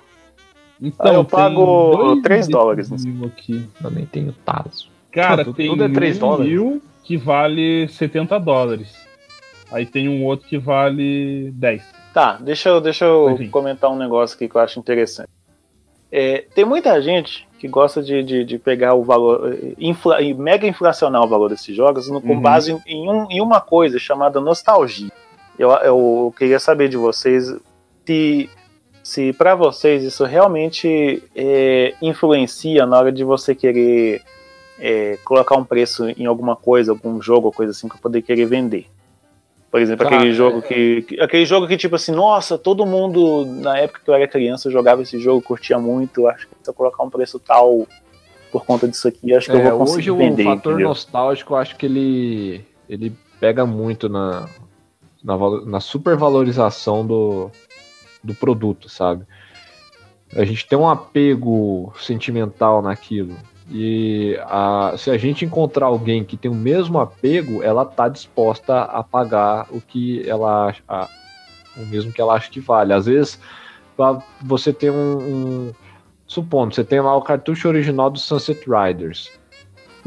Então, Ah, eu pago dois 3 dólares nisso. mil aqui. Eu nem tenho Tazo. Cara, Tudo- tem tudo é três um dólares. Que vale 70 dólares. Aí tem um outro que vale 10. Tá, deixa eu, deixa eu Enfim. comentar um negócio aqui que eu acho interessante. É, tem muita gente que gosta de, de, de pegar o valor, eh, infla, e mega inflacionar o valor desses jogos no- com Uhum. base em, em um- em uma coisa chamada nostalgia. Eu, eu queria saber de vocês se, se para vocês isso realmente é, influencia na hora de você querer é, colocar um preço em alguma coisa, algum jogo coisa assim, para poder querer vender. Por exemplo, aquele jogo que, que- Aquele jogo que, tipo assim, nossa, todo mundo, na época que eu era criança, jogava esse jogo, curtia muito. Acho que se eu colocar um preço tal por conta disso aqui, acho que eu É, vou conseguir hoje o vender. fator entendeu? nostálgico, eu acho que ele, ele pega muito na, na, na supervalorização do, do produto, sabe? A gente tem um apego sentimental naquilo. E a- se a gente encontrar alguém que tem o mesmo apego, ela tá disposta a pagar o que ela acha, a- o mesmo que ela acha que vale. Às vezes, pra você ter um, um- Supondo, você tem lá o cartucho original do Sunset Riders.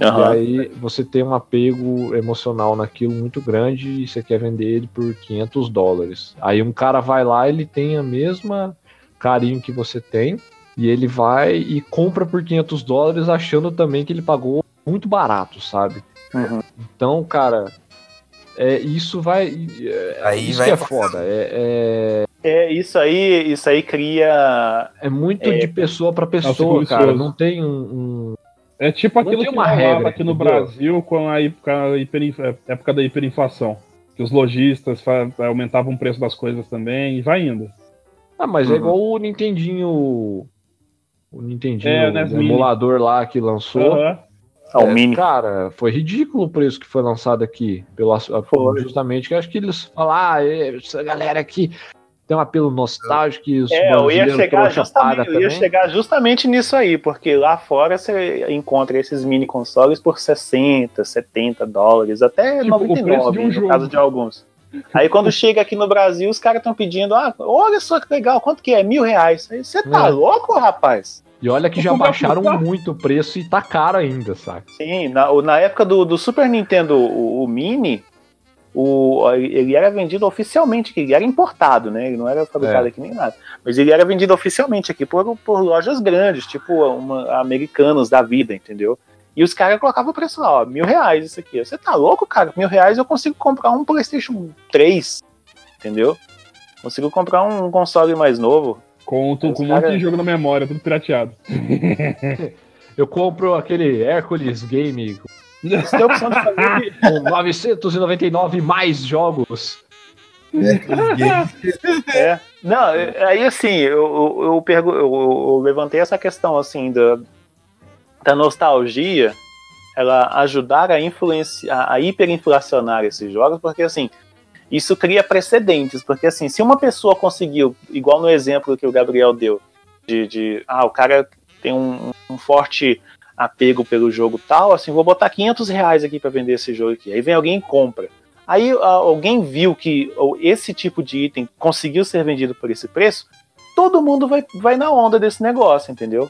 Aham. E aí você tem um apego emocional naquilo muito grande e você quer vender ele por 500 dólares. Aí um cara vai lá, ele tem a mesma carinho que você tem e ele vai e compra por 500 dólares achando também que ele pagou muito barato, sabe? Uhum. Então, cara, é, isso vai... é, Aí isso vai que é foda. É, É, isso aí, isso aí cria. é, é muito É. de pessoa para pessoa, cara. Não tem um... um- É tipo aquilo que uma regra, aqui no? Brasil com a, a hiperinf- época da hiperinflação. Que os lojistas aumentavam o preço das coisas também e vai indo. Ah, mas é Uhum. igual o Nintendinho. O Nintendinho, É, o NES Mini. emulador lá que lançou. Ah, o É, mini. Cara, foi ridículo o preço que foi lançado aqui. Pelo, ass- Foi. justamente que acho que eles falaram, ah, é, essa galera aqui tem um apelo nostálgico e os É, eu ia chegar justamente, eu ia chegar justamente nisso aí, porque lá fora você encontra esses mini consoles por 60, 70 dólares, até Tipo, o preço 99, de um no jogo. caso de alguns. Aí quando chega aqui no Brasil, os caras estão pedindo, ah, olha só que legal, quanto que é? Mil reais. Aí Você tá É. louco, rapaz? E olha que já baixaram muito o preço e tá caro ainda, sabe? Sim, na, o- na época do, do Super Nintendo, o, o Mini, o, ele era vendido oficialmente aqui, ele era importado, né? Ele não era fabricado É. aqui nem nada. Mas ele era vendido oficialmente aqui por, por lojas grandes, tipo uma, americanos da vida, entendeu? E os caras colocavam o preço lá, ó, mil reais isso aqui. Você tá louco, cara? Mil reais eu consigo comprar um PlayStation 3, entendeu? Consigo comprar um console mais novo. Os com um monte de jogo na memória, tudo pirateado. Eu compro aquele Hércules Game Você tem a opção de fazer com 999 mais jogos. É. Não, aí assim, eu, eu, eu, pergu- eu- eu levantei essa questão assim da, da nostalgia ela ajudar a influenciar, a hiperinflacionar esses jogos, porque assim, isso cria precedentes, porque assim, se uma pessoa conseguiu, igual no exemplo que o Gabriel deu, de, de ah, o cara tem um, um forte apego pelo jogo tal, assim, vou botar 500 reais aqui para vender esse jogo aqui. Aí vem alguém e compra. Aí alguém viu que esse tipo de item conseguiu ser vendido por esse preço, todo mundo vai, vai na onda desse negócio, entendeu?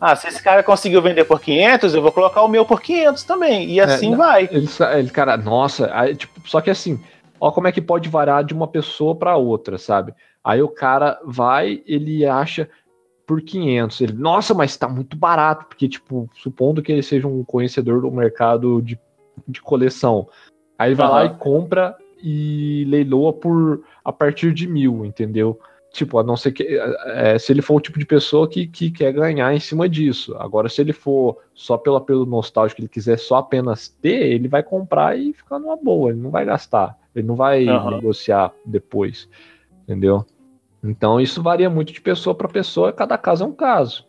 Ah, se esse cara conseguiu vender por 500, eu vou colocar o meu por 500 também. E assim é, vai. Ele, ele, cara, nossa, aí, tipo, só que assim, ó como é que pode variar de uma pessoa para outra, sabe? Aí o cara vai, ele acha por 500. Ele, nossa, mas tá muito barato, porque, tipo, supondo que ele seja um conhecedor do mercado de, de coleção. Aí ele vai uhum. lá e compra e leiloa por a partir de mil, entendeu? Tipo, a não ser que. É, se ele for o tipo de pessoa que, que quer ganhar em cima disso. Agora, se ele for só pelo apelo nostálgico, ele quiser só apenas ter, ele vai comprar e ficar numa boa, ele não vai gastar. Ele não vai uhum. negociar depois. Entendeu? Então isso varia muito de pessoa para pessoa, cada caso é um caso.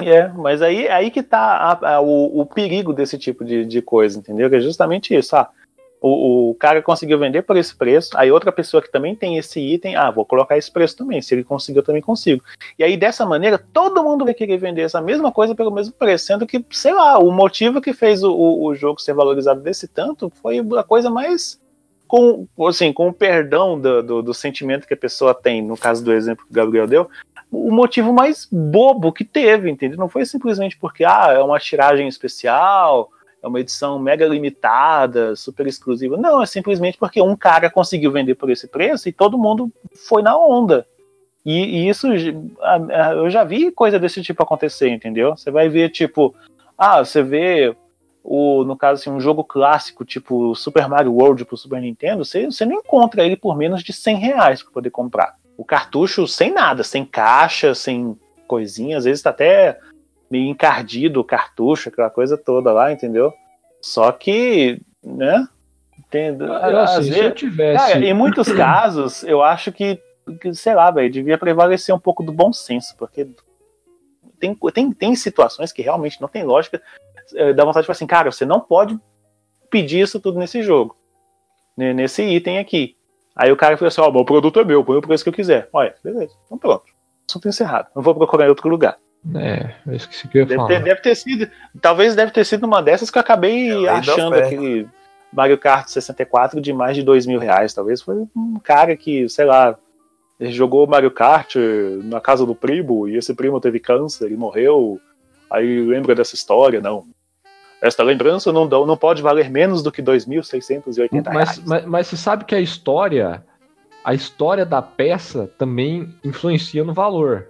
É, mas aí, aí que tá a, a, o, o, perigo desse tipo de, de coisa, entendeu? Que é justamente isso. Ah, o, o, cara conseguiu vender por esse preço, aí outra pessoa que também tem esse item, ah, vou colocar esse preço também. Se ele conseguiu, eu também consigo. E aí, dessa maneira, todo mundo vai querer vender essa mesma coisa pelo mesmo preço, sendo que, sei lá, o motivo que fez o, o jogo ser valorizado desse tanto foi a coisa mais. Com, assim, com o perdão do, do, do sentimento que a pessoa tem, no caso do exemplo que o Gabriel deu, o motivo mais bobo que teve, entendeu? Não foi simplesmente porque, ah, é uma tiragem especial, é uma edição mega limitada, super exclusiva. Não, é simplesmente porque um cara conseguiu vender por esse preço e todo mundo foi na onda. E, e isso, eu já vi coisa desse tipo acontecer, entendeu? Você vai ver, tipo, ah, você vê o, no caso assim, um jogo clássico, tipo Super Mario World pro Super Nintendo, você, você não encontra ele por menos de 100 reais para poder comprar. O cartucho sem nada, sem caixa, sem coisinha, às vezes tá até meio encardido cartucho, aquela coisa toda lá, entendeu? Só que, né? Tem, eu, assim, vezes, se eu tivesse. Cara, em muitos casos, eu acho que, que sei lá, velho, devia prevalecer um pouco do bom senso, porque tem, tem, tem situações que realmente não tem lógica. É, dá vontade de falar assim, cara, você não pode pedir isso tudo nesse jogo, nesse item aqui. Aí o cara falou assim: Ó, oh, o produto é meu, põe o preço que eu quiser. Olha, beleza, então pronto. Assunto encerrado. Não vou procurar em outro lugar. É, eu esqueci que eu ia deve falar. Ter, deve ter sido. Talvez deve ter sido uma dessas que eu acabei eu achando aquele Mario Kart 64 de mais de dois mil reais. Talvez foi um cara que, sei lá, jogou Mario Kart na casa do primo e esse primo teve câncer e morreu. Aí lembra dessa história? Não. Esta lembrança não, não pode valer menos do que 2.680 mas, reais. Mas, mas você sabe que a história, a história da peça também influencia no valor.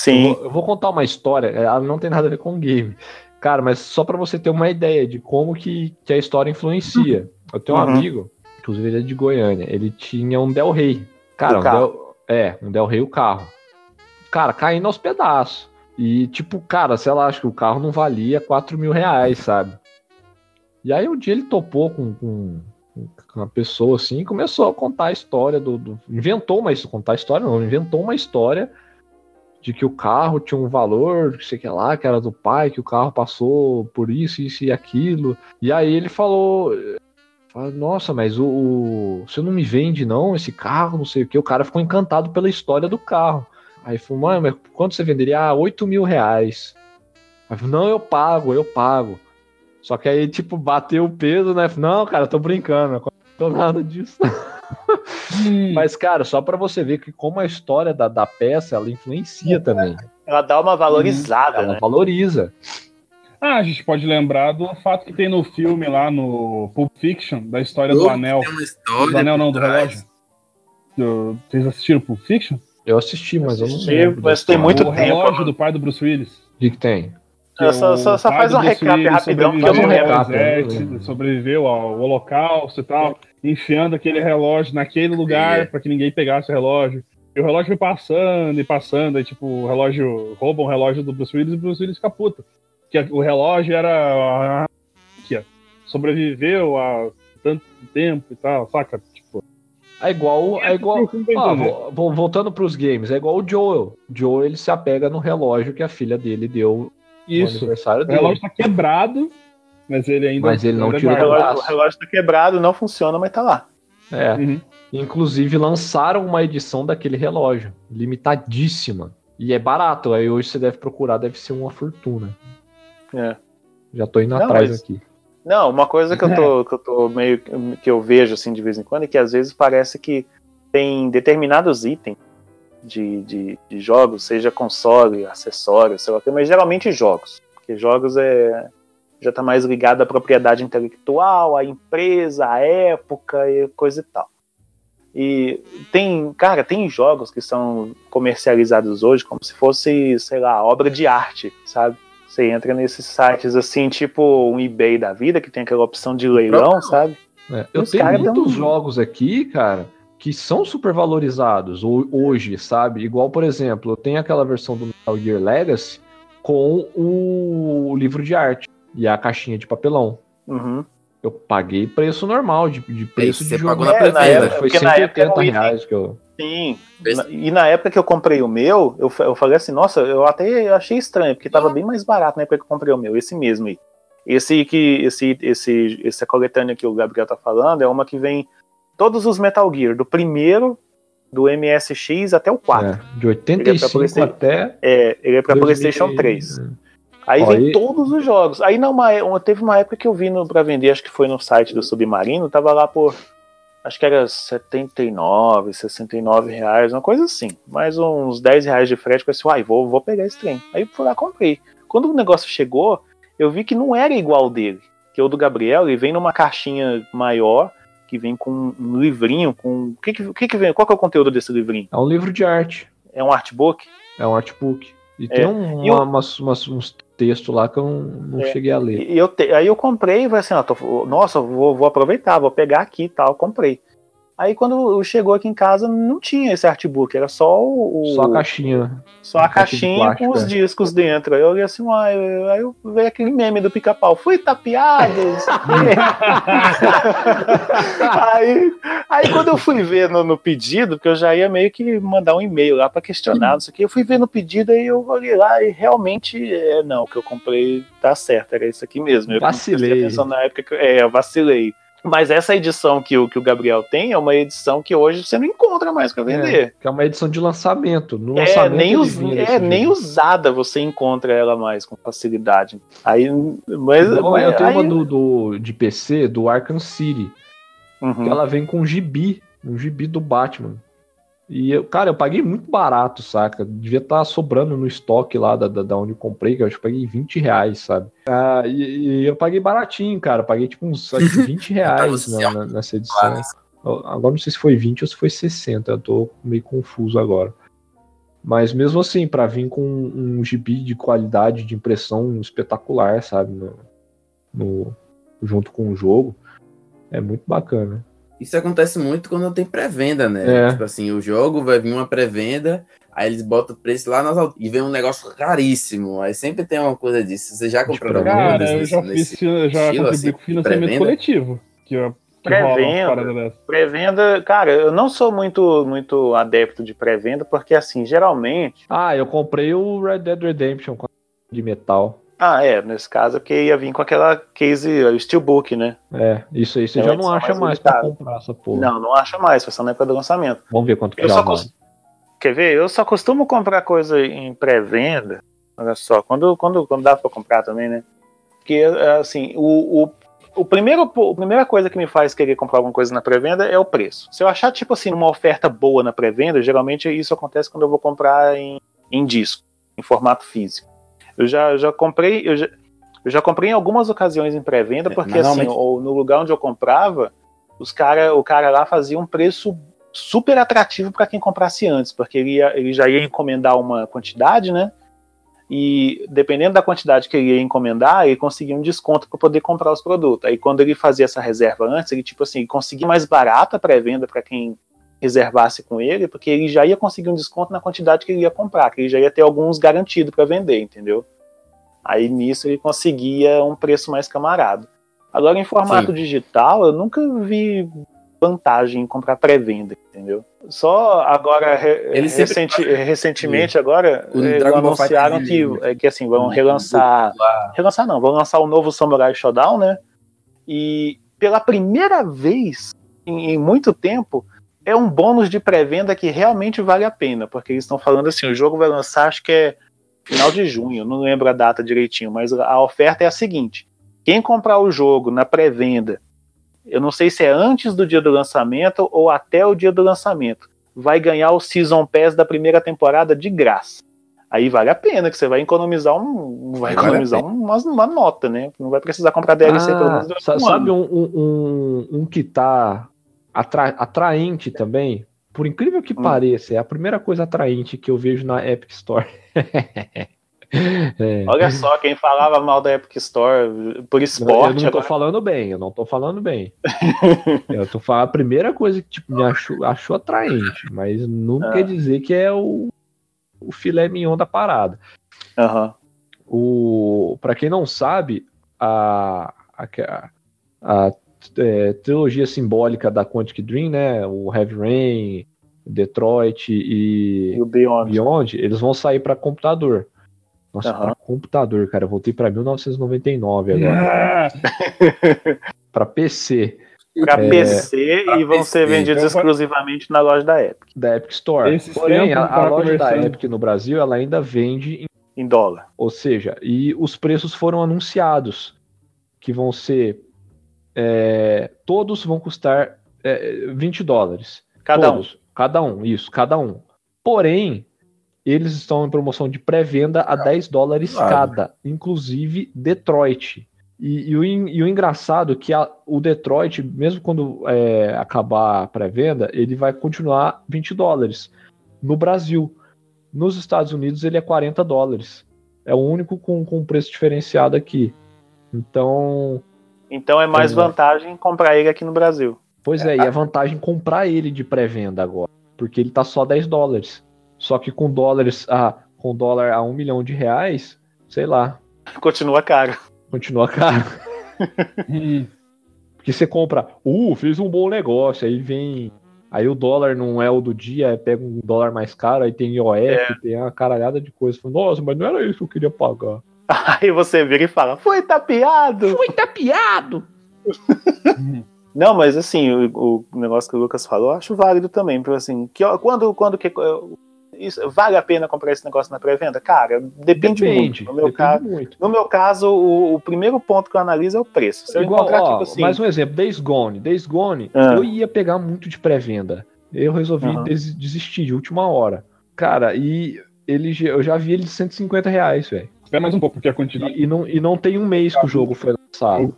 Sim. Eu vou, eu vou, contar uma história, é, ela não tem nada a ver com o game. Cara, mas só para você ter uma ideia de como que, que a história influencia. Eu tenho um uhum. amigo, inclusive ele é de Goiânia, ele tinha um Del Rey. Cara, um Del, é, um Del Rey o carro. Cara, caindo aos pedaços. E, tipo, cara, sei lá, acho que o carro não valia 4 mil reais, sabe? E aí um dia ele topou com, com, com uma pessoa assim e começou a contar a história do. do inventou uma contar a história, não, inventou uma história de que o carro tinha um valor, sei que lá, que era do pai, que o carro passou por isso, isso e aquilo. E aí ele falou. Nossa, mas o, o, você não me vende não esse carro, não sei o que. O cara ficou encantado pela história do carro. Aí falou, mano, mas quanto você venderia? Ah, 8 mil reais. Aí falou, não, eu pago, eu pago. Só que aí, tipo, bateu o peso, né? Não, cara, tô brincando, não tô nada disso. Hum. Mas, cara, só para você ver que como a história da, da peça, ela influencia é, também. Ela dá uma valorizada, ela né? valoriza. Ah, a gente pode lembrar do fato que tem no filme lá no Pulp Fiction, da história do anel. História do anel não, do relógio. Do... Vocês assistiram Pulp Fiction? Eu assisti, mas eu, eu não lembro. Mas tem muito o tempo. O relógio do pai do Bruce Willis. O que, que tem? É, só, só, só faz um recap rapidão, que eu não lembro. Sobreviveu ao holocausto e tal enfiando aquele relógio naquele lugar é. para que ninguém pegasse o relógio. E o relógio foi passando e passando, e tipo, o relógio rouba um relógio do Bruce Willis e o Bruce Willis fica puto. Que o relógio era. Que sobreviveu há tanto tempo e tal, saca? Tipo. É igual. É igual ah, voltando pros games, é igual o Joel. O Joel ele se apega no relógio que a filha dele deu Isso. no aniversário dele. O relógio tá quebrado, mas ele ainda. Mas ele não tirou o relógio. O relógio tá quebrado, não funciona, mas tá lá. É. Uhum. Inclusive lançaram uma edição daquele relógio, limitadíssima. E é barato, aí hoje você deve procurar, deve ser uma fortuna. É. Já tô indo Não, atrás mas- aqui. Não, uma coisa que eu tô, que eu tô meio que eu vejo assim de vez em quando é que às vezes parece que tem determinados itens de, de, de jogos, seja console, acessório, sei lá, o quê, mas geralmente jogos. Porque jogos é já tá mais ligado à propriedade intelectual, à empresa, à época e coisa e tal. E tem, cara, tem jogos que são comercializados hoje como se fosse, sei lá, obra de arte, sabe? Você entra nesses sites assim, tipo um eBay da vida, que tem aquela opção de leilão, sabe? É, eu Os tenho muitos dão- jogos aqui, cara, que são super valorizados ho- hoje, sabe? Igual, por exemplo, eu tenho aquela versão do Metal Gear Legacy com o livro de arte e a caixinha de papelão. Uhum. Eu paguei preço normal, de, de preço você de pagou jogo. na É, na época- Foi porque na época era 180 um item- reais que eu... Sim. Na- E na época que eu comprei o meu, eu, eu falei assim, nossa, eu até achei estranho, porque tava bem mais barato na época que eu comprei o meu, esse mesmo aí. Esse que esse esse essa coletânea que o Gabriel tá falando é uma que vem todos os Metal Gear, do primeiro do MSX até o 4. É, de 85 PlayStation. até... É, ele é pra 2000 PlayStation 3. Aí Ó, vem e- todos os jogos. Aí numa, uma- teve uma época que eu vi no, pra vender, acho que foi no site do Submarino, tava lá por. Acho que era 79, 69 reais, uma coisa assim. Mais uns 10 reais de frete. Eu pensei, uai, vou, vou pegar esse trem. Aí fui lá comprei. Quando o negócio chegou, eu vi que não era igual dele. Que o do Gabriel, ele vem numa caixinha maior, que vem com um livrinho, com. O que que, que, vem? Qual que é o conteúdo desse livrinho? É um livro de arte, É um artbook? é um artbook. E É. tem um, E uma- umas- umas- uns textos lá que eu não, não É. cheguei a ler. E eu te- aí eu comprei e falei assim, ó, tô- nossa, eu vou, vou aproveitar, vou pegar aqui e tal, comprei. Aí quando chegou aqui em casa, não tinha esse artbook, era só o. Só a caixinha. só a caixinha plástico, com os é. discos dentro. Aí eu olhei assim, uai, aí eu veio aquele meme do pica-pau, fui tapeado, aí, aí quando eu fui ver no, no pedido, porque eu já ia meio que mandar um e-mail lá pra questionar, não sei o que, eu fui ver no pedido aí eu olhei lá e realmente, é, não, o que eu comprei tá certo, era isso aqui mesmo. Eu Vacilei. na época que eu, é, eu vacilei. Mas essa edição que o, que o Gabriel tem é uma edição que hoje você não encontra mais pra vender. É, que é uma edição de lançamento. No É, lançamento nem, us- é, nem jeito. usada você encontra ela mais com facilidade. Aí, mas, mas eu tenho aí- uma do, do- de PC, do Arkham City, Uhum. que ela vem com um gibi, um gibi do Batman. E, eu, cara, eu paguei muito barato, saca? Devia estar sobrando no estoque lá da, da, da onde eu comprei, que eu acho que eu paguei 20 reais, sabe? Ah, e, e eu paguei baratinho, cara. Eu paguei tipo uns acho que 20 reais na- na- nessa edição. Eu- Agora não sei se foi 20 ou se foi 60, eu tô meio confuso agora. Mas mesmo assim, pra vir com um gibi de qualidade de impressão espetacular, sabe? No, no- junto com o jogo, é muito bacana. Isso acontece muito quando tem pré-venda, né? É. Tipo assim, o jogo vai vir uma pré-venda, aí eles botam o preço lá nas alturas e vem um negócio raríssimo. Aí sempre tem uma coisa disso. Você já comprou alguma Cara, coisa eu nesse- já fiz, eu já estilo, assim, com financiamento pré-venda? coletivo. Que, eu- Pré-venda. Pré-venda, cara, eu não sou muito, muito adepto de pré-venda, porque assim, geralmente. Ah, eu comprei o Red Dead Redemption de metal. Ah, é, nesse caso é porque ia vir com aquela case, o Steelbook, né? É, isso aí você É já uma não edição acha mais mais pra comprar essa porra. Não, não acha mais, foi só na época do lançamento. Vamos ver quanto que Eu já cons- Quer ver? Eu só costumo comprar coisa em pré-venda. Olha só, quando, quando, quando dá pra comprar também, né? Porque, assim, o, o, o primeiro, a primeira coisa que me faz querer comprar alguma coisa na pré-venda é o preço. Se eu achar, tipo assim, uma oferta boa na pré-venda, geralmente isso acontece quando eu vou comprar em, em disco, em formato físico. Eu já, já comprei, eu já, eu já comprei em algumas ocasiões em pré-venda, É, porque assim, normalmente- ou no lugar onde eu comprava, os cara, o cara lá fazia um preço super atrativo para quem comprasse antes, porque ele, ia- ele já ia encomendar uma quantidade, né? E dependendo da quantidade que ele ia encomendar, ele conseguia um desconto para poder comprar os produtos. Aí quando ele fazia essa reserva antes, ele tipo assim, conseguia mais barata a pré-venda para quem reservasse com ele, porque ele já ia conseguir um desconto na quantidade que ele ia comprar, que ele já ia ter alguns garantido para vender, entendeu? Aí nisso ele conseguia um preço mais camarada. Agora em formato Sim. digital, eu nunca vi vantagem em comprar pré-venda, entendeu? Só agora, re- sempre recenti- recentemente, agora, O eh, anunciaram que, é, que assim, vão relançar. Relançar não, vão lançar o novo Samurai Shodown, né? E pela primeira vez em, em muito tempo, é um bônus de pré-venda que realmente vale a pena, porque eles estão falando assim, o jogo vai lançar, acho que é final de junho, não lembro a data direitinho, mas a oferta é a seguinte: quem comprar o jogo na pré-venda, eu não sei se é antes do dia do lançamento ou até o dia do lançamento, vai ganhar o Season Pass da primeira temporada de graça. Aí vale a pena, que você vai economizar um. Vai vale economizar uma, uma, nota, né? Não vai precisar comprar DLC ah, pelo menos. Um sabe um, um, um, que tá atra, atraente também? Por incrível que hum. pareça, é a primeira coisa atraente que eu vejo na Epic Store. É. Olha só, quem falava mal da Epic Store por esporte. Eu não tô agora... falando bem, eu não tô falando bem. eu tô falando a primeira coisa que tipo, me achou, achou atraente, mas não ah. quer dizer que é o, o filé mignon da parada. Uhum. O, pra quem não sabe, a, a, a, a é, trilogia simbólica da Quantic Dream, né? O Heavy Rain, Detroit e, e o Beyond. Beyond, eles vão sair para computador. Nossa, uhum. pra computador, cara. Eu voltei pra 1999 agora. Ah! pra PC. Pra é... PC pra e vão PC. ser vendidos então, exclusivamente na loja da Epic. Da Epic Store. Esses Porém, a, a loja da Epic no Brasil, ela ainda vende em... em dólar. Ou seja, e os preços foram anunciados. Que vão ser. É, todos vão custar é, 20 dólares. Cada todos. um. Cada um, isso, cada um. Porém, eles estão em promoção de pré-venda a 10 dólares cada, inclusive Detroit. E, e, o, e o engraçado é que a, o Detroit, mesmo quando é, acabar a pré-venda, ele vai continuar 20 dólares. No Brasil. Nos Estados Unidos ele é 40 dólares. É o único com, com preço diferenciado aqui. Então. Então é mais é, vantagem comprar ele aqui no Brasil. Pois é, é e é vantagem comprar ele de pré-venda agora. Porque ele tá só 10 dólares. Só que com dólares a com dólar a um milhão de reais, sei lá. Continua caro. Continua caro. Porque você compra, uh, fiz um bom negócio, aí vem. Aí o dólar não é o do dia, pega um dólar mais caro, aí tem IOF, é. tem uma caralhada de coisa. Nossa, mas não era isso que eu queria pagar. Aí você vira e fala, foi tapeado! Foi tapeado! Não, mas assim, o, o, negócio que o Lucas falou, eu acho válido também, porque assim, que, quando, quando que, isso, vale a pena comprar esse negócio na pré-venda? Cara, depende, depende, muito. No meu, depende caso, muito. no meu caso, o, o, primeiro ponto que eu analiso é o preço. Se Igual, ó, tipo assim, mais um exemplo, Days Gone. Days Gone, ah. eu ia pegar muito de pré-venda. Eu resolvi uhum. des desistir de última hora. Cara, e ele, eu já vi ele de 150 reais, velho. Espera mais um pouco, porque a quantidade. E, e, não, e não tem um mês que o jogo foi lançado.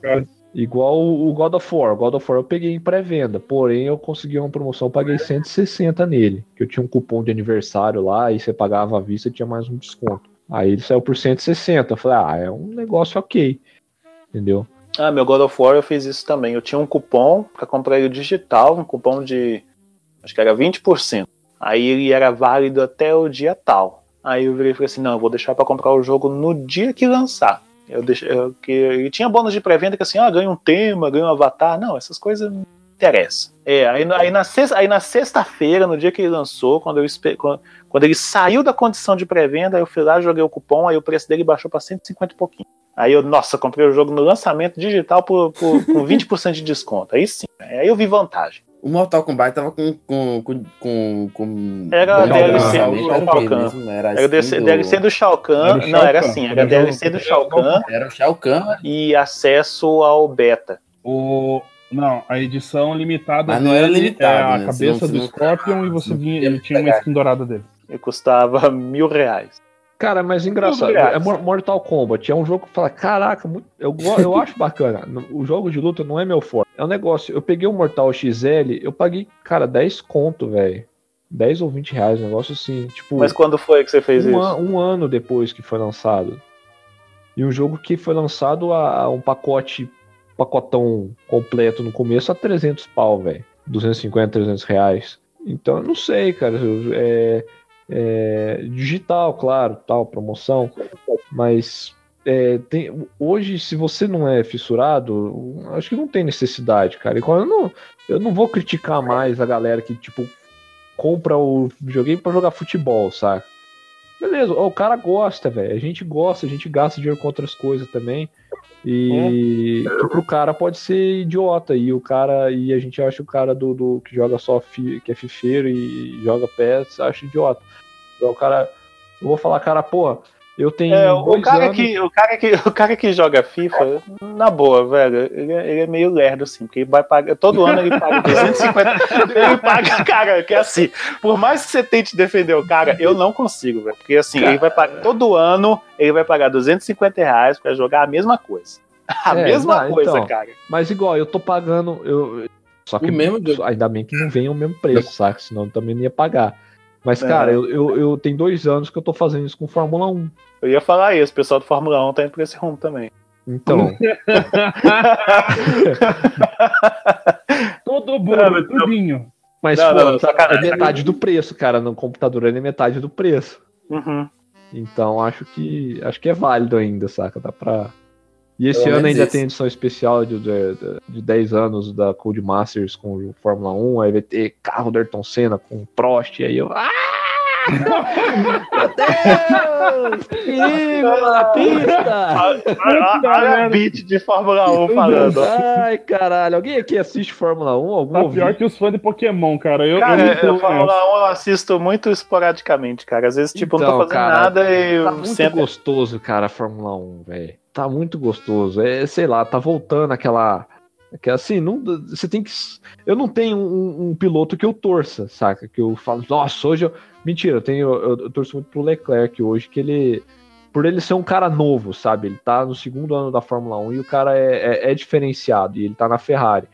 Igual o God of War. O God of War eu peguei em pré-venda, porém eu consegui uma promoção, eu paguei 160 nele. Que eu tinha um cupom de aniversário lá, e você pagava à vista e tinha mais um desconto. Aí ele saiu por 160. Eu falei, ah, é um negócio ok. Entendeu? Ah, meu God of War eu fiz isso também. Eu tinha um cupom para comprar ele digital, um cupom de. Acho que era 20%. Aí ele era válido até o dia tal. Aí eu virei e falei assim: não, eu vou deixar para comprar o jogo no dia que lançar. Eu deixo, eu, que, e tinha bônus de pré-venda que assim, ah, ganha um tema, ganha um avatar. Não, essas coisas não interessam. É, aí, aí na sexta-feira, no dia que ele lançou, quando, eu, quando, quando ele saiu da condição de pré-venda, eu fui lá, joguei o cupom, aí o preço dele baixou para 150 e pouquinho. Aí eu, nossa, comprei o jogo no lançamento digital por, por, com 20% de desconto. Aí sim, aí eu vi vantagem. O Mortal Kombat tava com. com, com, com era DLC do Shao Kahn. Era, era assim DLC do Shao Kahn. Não, era assim, era DLC do Shao Kahn. Era o Shao Kahn. E acesso ao beta. O. Não, a edição limitada. Mas não era limitada. É a né? cabeça do Scorpion e você vinha, ele tinha uma skin dourada dele. E custava mil reais. Cara, mas engraçado, é Mortal Kombat, é um jogo que fala, caraca, eu, eu acho bacana. O jogo de luta não é meu forte. É um negócio, eu peguei o Mortal XL, eu paguei, cara, 10 conto, velho. 10 ou 20 reais, um negócio assim, tipo... Mas quando foi que você fez um isso? An, um ano depois que foi lançado. E um jogo que foi lançado a, a um pacote, pacotão completo no começo a 300 pau, velho. 250, 300 reais. Então, eu não sei, cara, é é, digital, claro, tal, promoção, mas é, tem, hoje, se você não é fissurado, acho que não tem necessidade, cara. E eu não, eu não vou criticar mais a galera que, tipo, compra o videogame para jogar futebol, sabe? Beleza, o cara gosta, velho. A gente gosta, a gente gasta dinheiro com outras coisas também. E que pro cara pode ser idiota. E o cara. E a gente acha o cara do, do que joga só fi- que é fifeiro e joga PES, acha idiota. Então o cara. Eu vou falar, cara, pô, eu tenho. É, o, cara anos- que, o, cara que, o cara que joga FIFA, na boa, velho, ele, é- ele é meio lerdo, assim, porque ele vai pagar. Todo ano ele paga 250. ele paga, cara, que é assim, por mais que você tente defender o cara, eu não consigo, velho. Porque assim, ele vai pagar. Todo ano ele vai pagar 250 reais pra jogar a mesma coisa. A É, mesma não, coisa, então. cara. Mas igual, eu tô pagando. Eu, só que O mesmo ainda bem que não vem o mesmo preço, saca? Senão eu também não ia pagar. Mas, É. cara, eu, eu, eu tenho dois anos que eu tô fazendo isso com Fórmula 1. Eu ia falar isso, o pessoal do Fórmula 1 tá indo por esse rumo também. Então, Todo mas- tudinho. mas Não, pô, não, sacanagem, é metade do preço, cara. No computador ele é metade do preço. Uhum. Então acho que acho que é válido ainda, saca? Dá pra. E esse Pelo ano ainda esse. tem edição especial de, de, de 10 anos da Cold Masters com o Fórmula 1, aí vai ter carro do Ayrton Senna com Prost, e aí eu. Ah! Meu Deus! Perigo na pista! Olha, a beat de Fórmula 1 falando. Ai, caralho. Alguém aqui assiste Fórmula 1? Algum Tá pior que os fãs de Pokémon, cara. Eu, Cara, eu não eu, Fórmula 1 eu assisto muito esporadicamente, cara. Às vezes, tipo, eu não tô Então, fazendo cara, nada e Tá muito sento. gostoso, cara, a Fórmula 1, velho. Tá muito gostoso. É, sei lá, tá voltando aquela. aquela assim, não, você tem que. Eu não tenho um, um piloto que eu torça, saca? Que eu falo, nossa, hoje eu. Mentira, eu tenho. Eu, eu torço muito pro Leclerc hoje, que ele. Por ele ser um cara novo, sabe? Ele tá no segundo ano da Fórmula 1 e o cara é, é- é diferenciado. E ele tá na Ferrari.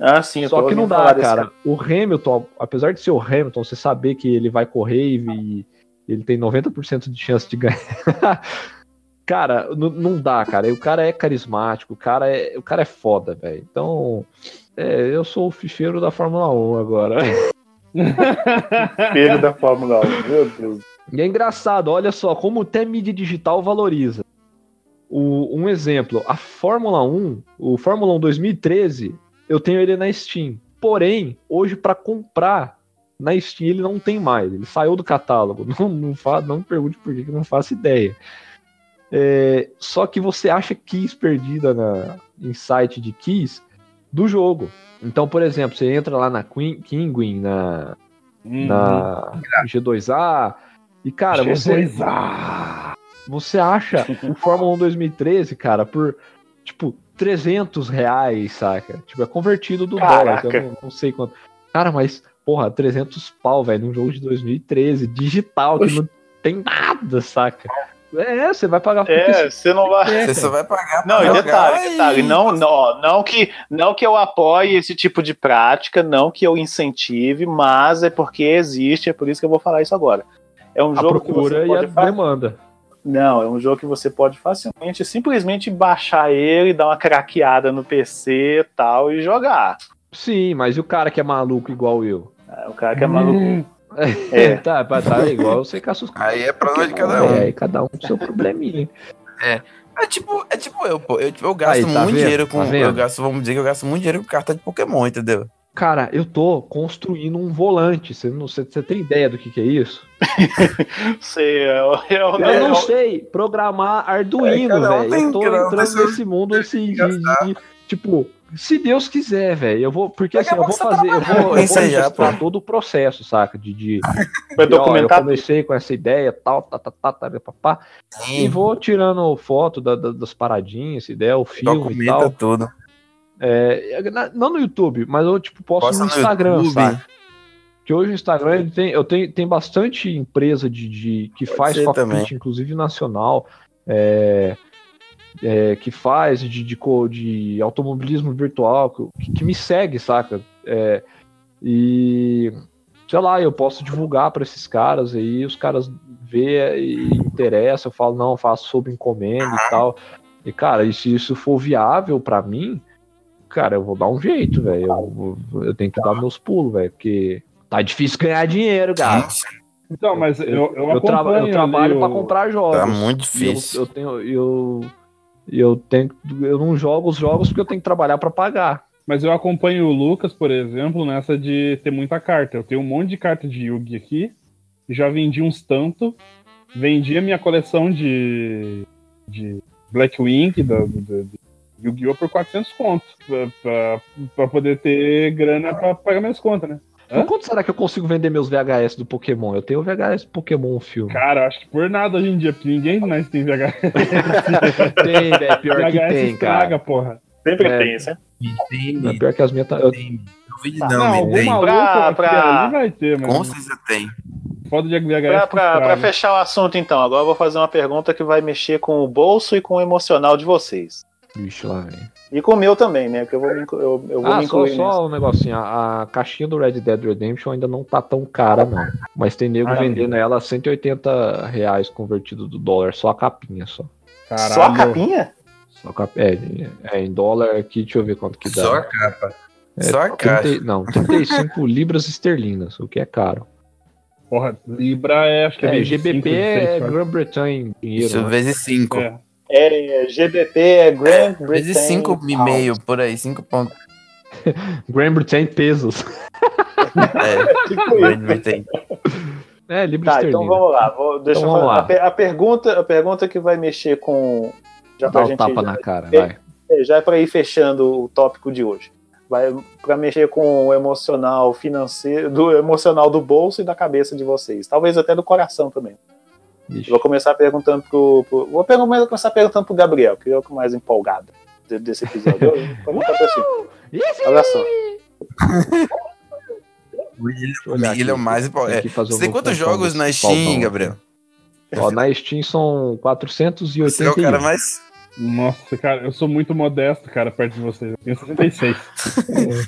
Ah, sim, eu tô Só que não dá, desse cara. O Hamilton, apesar de ser o Hamilton, você saber que ele vai correr e ele tem 90% de chance de ganhar. cara, não, dá, cara. O cara é carismático, o cara é, o cara é foda, velho. Então, é, eu sou o ficheiro da Fórmula 1 agora. Pego da Fórmula 1. Meu Deus. E é engraçado, olha só, como até mídia digital valoriza. O- um exemplo, a Fórmula 1, o Fórmula 1 2013, eu tenho ele na Steam. Porém, hoje para comprar na Steam ele não tem mais, ele saiu do catálogo. Não, não, fa, não me pergunte por que, que não faço ideia. É, só que você acha keys perdida na, em site de keys do jogo. Então, por exemplo, você entra lá na Queen, Kinguin, na, Uhum. na G2A. E, cara, você, G2A. você acha o Fórmula 1 2013, cara, por, tipo, 300 reais, saca? Tipo, é convertido do dólar, que eu Caraca. não, não sei quanto. Cara, mas, porra, 300 pau, velho, num jogo de 2013, digital, que não tem nada, saca? É, você vai pagar porque É, você não vai. É, Você só vai pagar Não, pra e jogar detalhe, detalhe, e- não, não, não, que, não que eu apoie esse tipo de prática, não que eu incentive, mas é porque existe, é por isso que eu vou falar isso agora. É um a jogo que procura você e pode a fa- demanda. Não, é um jogo que você pode facilmente, simplesmente baixar ele, dar uma craqueada no PC e tal e jogar. Sim, mas e o cara que é maluco igual eu? É, o cara que é maluco. É. tá, tá, tá igual você caça os Aí é problema de cada um. É, aí cada um com seu probleminha. É tipo, é tipo eu, pô. Eu, tipo, eu gasto Aí, tá muito vendo? dinheiro com. Tá eu gasto, vamos dizer que eu gasto muito dinheiro com carta de Pokémon, entendeu? Cara, eu tô construindo um volante. Você, não, você, você tem ideia do que, que é isso? Sei, é, o- é, Eu é, não o- sei programar Arduino, É, um velho. eu tô entrando nesse mundo assim de, de- tipo, se Deus quiser, velho. Eu vou, porque Daqui assim, eu vou você fazer, eu trabalha vou, eu vou já, todo o processo, saca? De, de de, ó, eu documentar. comecei com essa ideia, tal, tá, tá, tá, tá, papá, e vou tirando foto da- da- das paradinhas, se der, o filme e Documenta tal. tudo. É, na- não no YouTube, mas eu tipo posto Posta no no Instagram, sabe? Que hoje o Instagram ele tem, eu tenho, tem bastante empresa de, de- que Pode faz cockpit, inclusive nacional, é, é, que faz de, de, de automobilismo virtual, que, que me segue, saca? É, e sei lá, eu posso divulgar para esses caras aí, os caras vê e interessa, eu falo, não, eu faço sob encomenda e tal. E cara, e se isso for viável para mim, cara, eu vou dar um jeito, velho. Eu, eu tenho que dar meus pulos, velho, porque tá difícil ganhar dinheiro, cara. Então, mas eu, eu, Eu, tra- eu trabalho para comprar jogos. Tá muito difícil. Eu, eu tenho eu eu tenho eu não jogo os jogos porque eu tenho que trabalhar para pagar. Mas eu acompanho o Lucas, por exemplo, nessa de ter muita carta. Eu tenho um monte de carta de Yugi aqui. Já vendi uns tanto. Vendi a minha coleção de, de Blackwing, da, da, Yu-Gi-Oh! por 400 contos. Pra, pra, pra poder ter grana pra pagar minhas contas, né? Por quanto será que eu consigo vender meus VHS do Pokémon? Eu tenho o VHS do Pokémon filme. Cara, eu acho que por nada hoje em dia, porque ninguém mais tem VHS. Tem, velho. Pior que VHS tem, estraga, cara. porra. Sempre É. tem, né? Tem, Mas pior que as minhas. Tá... eu- Tá. não, Não, me algum tem. maluco Pra- pra- vai ter, Com mano. certeza tem. Foda de VHS. Pra, que pra, pra estraga. fechar o assunto, então, agora eu vou fazer uma pergunta que vai mexer com o bolso e com o emocional de vocês. Vixe lá, velho. E com o meu também, né? Porque eu vou me, eu, eu vou Ah, me só, incluir nisso. só um negocinho. A, a caixinha do Red Dead Redemption ainda não tá tão cara, não. Mas tem nego Ah, vendendo ela a 180 reais convertido do dólar, só a capinha só. Caralho. Só a capinha? Só a cap... é, é, em dólar aqui, deixa eu ver quanto que dá. Só a capa. É, Só a caixa. 30 não, 35 libras esterlinas, o que é caro. Porra, Libra é, acho que é, É, GBP cinco, é vezes seis, Grã-Bretanha dinheiro. Isso né? vezes 5. É. É, GBP é Grand Britain. Vezes 5 e meio, por aí. 5 pontos. Grã-Bretanha pesos. É, Tipo isso. tem. É, libra Tá, esterlina. então vamos lá. Vou, deixa Então eu vamos falar. lá. A, a pergunta, a pergunta que vai mexer com. Já Dá pra o gente. tapa já, na cara, É. vai. é, já é pra ir fechando o tópico de hoje. Vai para mexer com o emocional financeiro, do emocional do bolso e da cabeça de vocês. Talvez até do coração também. Vixe. Vou começar perguntando pro. pro vou começar perguntando pro Gabriel, que é o que mais empolgado de- desse episódio. Eu pra você. Olha só. Eu William é o mais tem empolgado. fazer Você tem quantos jogos na Steam, Gabriel? Ó, na Steam são 481. Você é o cara mais. Nossa, cara, eu sou muito modesto, cara, perto de vocês. Eu tenho 66.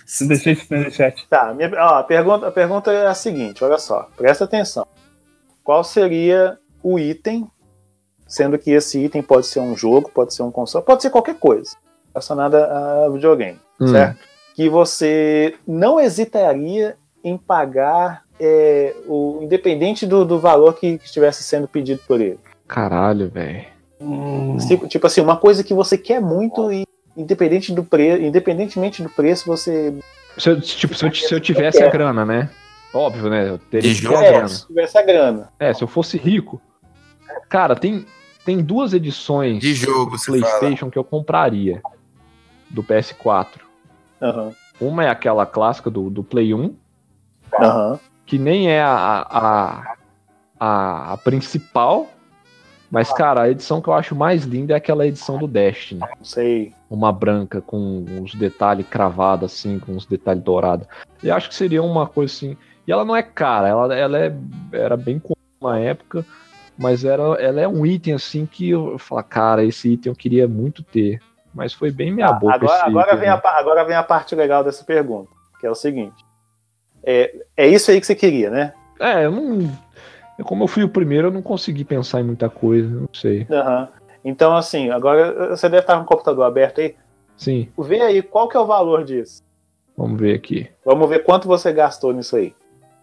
66, 77. Tá, minha, ó, a, pergunta, a pergunta é a seguinte: olha só, presta atenção. Qual seria o item, sendo que esse item pode ser um jogo, pode ser um console, pode ser qualquer coisa relacionada a videogame, Hum. certo? Que você não hesitaria em pagar, é, o, independente do, do valor que estivesse sendo pedido por ele. Caralho, velho. Tipo, tipo assim, uma coisa que você quer muito e independente do pre, independentemente do preço, você Se eu, tipo, se eu, se eu tivesse a grana, né? Óbvio, né? Eu teria é, grana. se tivesse a grana. É, se eu fosse rico. Cara, tem, tem duas edições De jogo, do você fala. PlayStation que eu compraria do PS4. Aham. Uma é aquela clássica do, do Play 1, Aham. que nem é a, a, a, a principal, mas, cara, a edição que eu acho mais linda é aquela edição do Destiny. Não sei. Uma branca com uns detalhes cravados, assim, com uns detalhes dourados. E acho que seria uma coisa assim. E ela não é cara, ela, ela é, era bem comum na época, mas era, ela é um item assim que eu falo, cara, esse item eu queria muito ter. Mas foi bem minha Tá, boca agora, agora, item, vem né? a, agora vem a parte legal dessa pergunta, que é o seguinte. É, é isso aí que você queria, né? É, eu não. Como eu fui o primeiro, eu não consegui pensar em muita coisa, não sei. Aham. Então, assim, agora você deve estar com o computador aberto aí. Sim, Vê aí qual que é o valor disso. vamos ver aqui. Vamos ver quanto você gastou nisso aí.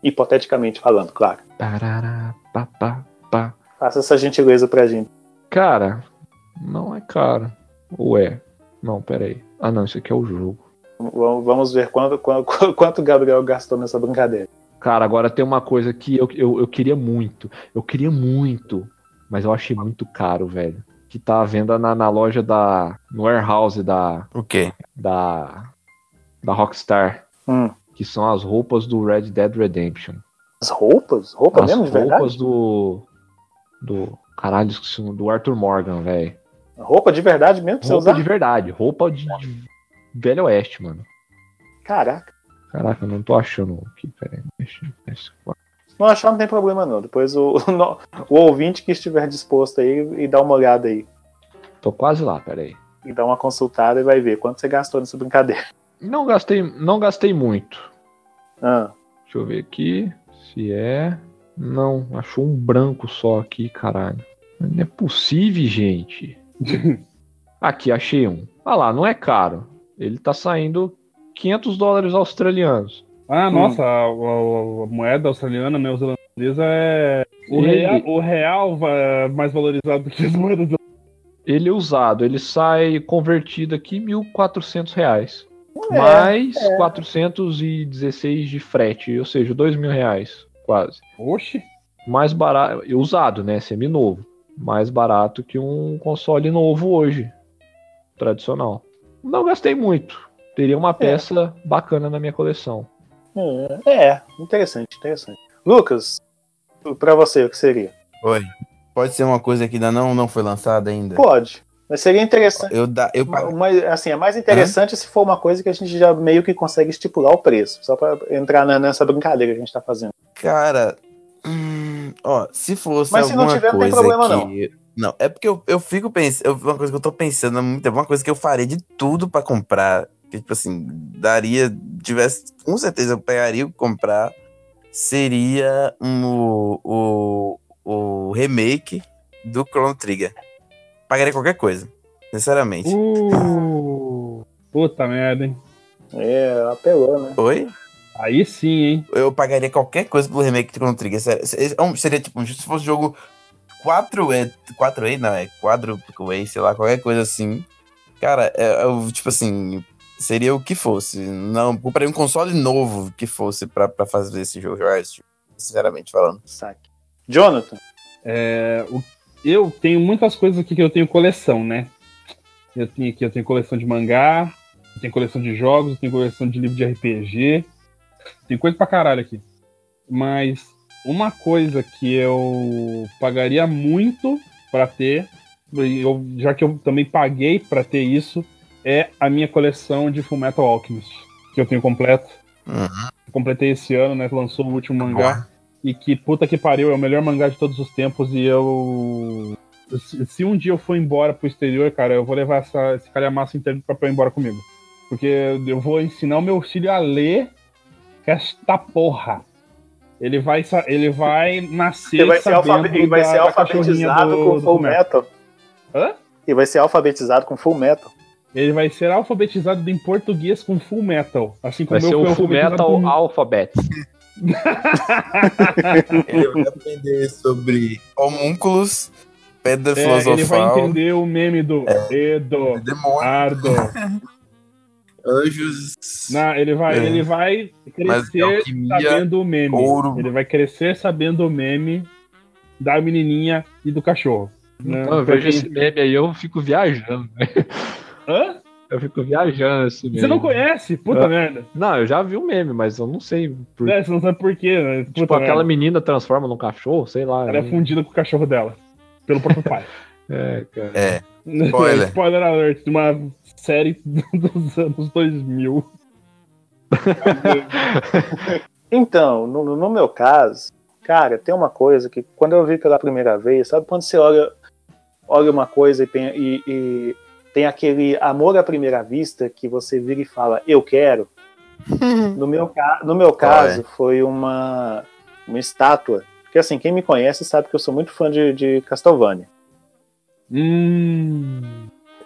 Hipoteticamente falando, claro. Tarará, pá, pá, pá. Faça essa gentileza pra gente. Cara, não é caro. Ou é? Não, peraí. Ah, não, isso aqui é o jogo. Vamos ver quanto, quanto, quanto o Gabriel gastou nessa brincadeira. Cara, agora tem uma coisa que eu, eu, eu queria muito. Eu queria muito, mas eu achei muito caro, velho. Que tá à venda na, na loja da. No warehouse da. O quê? Da. Da Rockstar. Hum. Que são as roupas do Red Dead Redemption. As roupas? Roupa as mesmo, de roupas verdade? do. Do. Caralho, esqueci do Arthur Morgan, velho. Roupa de verdade mesmo pra você Roupa usar? de verdade. Roupa de, de Velho Oeste, mano. Caraca. Caraca, eu não tô achando aqui, peraí. Deixa não achar, não tem problema não. Depois o, o, o ouvinte que estiver disposto aí e dá uma olhada aí. Tô quase lá, peraí. E dá uma consultada e vai ver quanto você gastou nessa brincadeira. Não gastei, não gastei muito. Ah, Deixa eu ver aqui se é. Não, achou um branco só aqui, caralho. Não é possível, gente. aqui, achei um. Ah lá, não é caro. Ele tá saindo 500 dólares australianos. Ah, Hum. nossa, a, a- a moeda australiana, neozelandesa é. O, Ele- real, o real va- mais valorizado do que as moedas. Ele é usado, ele sai convertido aqui 1.400 reais. É, mais 416 de frete, ou seja, 2 mil reais, quase. Oxi. Mais barato, usado, né? Seminovo. Mais barato que um console novo hoje. Tradicional. Não gastei muito. Teria uma peça bacana na minha coleção. É, é, interessante, interessante. Lucas, pra você, o que seria? Oi. Pode ser uma coisa que ainda não, não foi lançada ainda? Pode. Mas seria interessante. Eu, da, eu Mas, assim, é mais interessante se for uma coisa que a gente já meio que consegue estipular o preço. Só pra entrar na- nessa brincadeira que a gente tá fazendo. Cara, hum, ó, se fosse Mas se não tiver, não tem problema, que... não. é porque eu, eu fico pensando, uma coisa que eu tô pensando há muito tempo, uma coisa que eu faria de tudo pra comprar, que tipo assim, daria, tivesse, com certeza eu pegaria o comprar, seria um, o, o, o remake do Chrono Trigger. Pagaria qualquer coisa, sinceramente. Uh, puta merda, hein? É, apelou, né? Oi? Aí sim, hein? Eu pagaria qualquer coisa pelo remake de Chrono Trigger. sério. É um- Seria tipo, se fosse jogo 4A, 4A, não, é quadruple A, sei lá, qualquer coisa assim. Cara, é, eu, tipo assim, seria o que fosse. Não, compraria um console novo que fosse pra, pra fazer esse jogo, jogar esse jogo, sinceramente falando. Saque. Jonathan, É, o- eu tenho muitas coisas aqui que eu tenho coleção, né? Eu tenho aqui, eu tenho coleção de mangá, eu tenho coleção de jogos, eu tenho coleção de livro de RPG. Tem coisa pra caralho aqui. Mas uma coisa que eu pagaria muito pra ter, eu- já que eu também paguei pra ter isso, é a minha coleção de Fullmetal Alchemist, que eu tenho completo. Uhum. Completei esse ano, né? Lançou o último mangá. E que puta que pariu, é o melhor mangá de todos os tempos. E eu. Se, se um dia eu for embora pro exterior, cara, eu vou levar essa, esse calhamaço inteiro pra, pra ir embora comigo. Porque eu vou ensinar o meu filho a ler esta porra. Ele vai, sa- ele vai nascer. ele vai ser, ele vai da- ser alfabetizado do- com do Full. Metal. Hã? Ele vai ser alfabetizado com Full Metal. Ele vai ser alfabetizado em português com full metal. Assim como Vai ser eu um fui Full Metal com- Alphabet. Ele vai aprender sobre homúnculos, pedra É, ele vai filosofal, entender o meme do Edo, demônio, Ardo. anjos. Não, ele vai, É. ele vai Mas crescer alquimia, sabendo o meme. ouro. Ele vai crescer sabendo o meme da menininha e do cachorro. né? Então, eu vejo esse meme aí, eu fico viajando. velho. Hã? Eu fico viajando esse meme. Você não conhece? Puta Ah. merda. Não, eu já vi o meme, mas eu não sei. Por... É, você não sabe por quê, né? Tipo, aquela merda. menina transforma num cachorro, sei lá. Ela é né? fundida com o cachorro dela. Pelo próprio pai. É, cara. É, Spoiler. Spoiler alert de uma série dos anos 2000. Então, no, no meu caso, cara, tem uma coisa que quando eu vi pela primeira vez, sabe quando você olha, olha uma coisa e tem, e- e tem aquele amor à primeira vista que você vira e fala, eu quero? No meu, no meu Qual caso, é? foi uma, uma estátua. Porque assim, quem me conhece sabe que eu sou muito fã de, de Castlevania. Hum.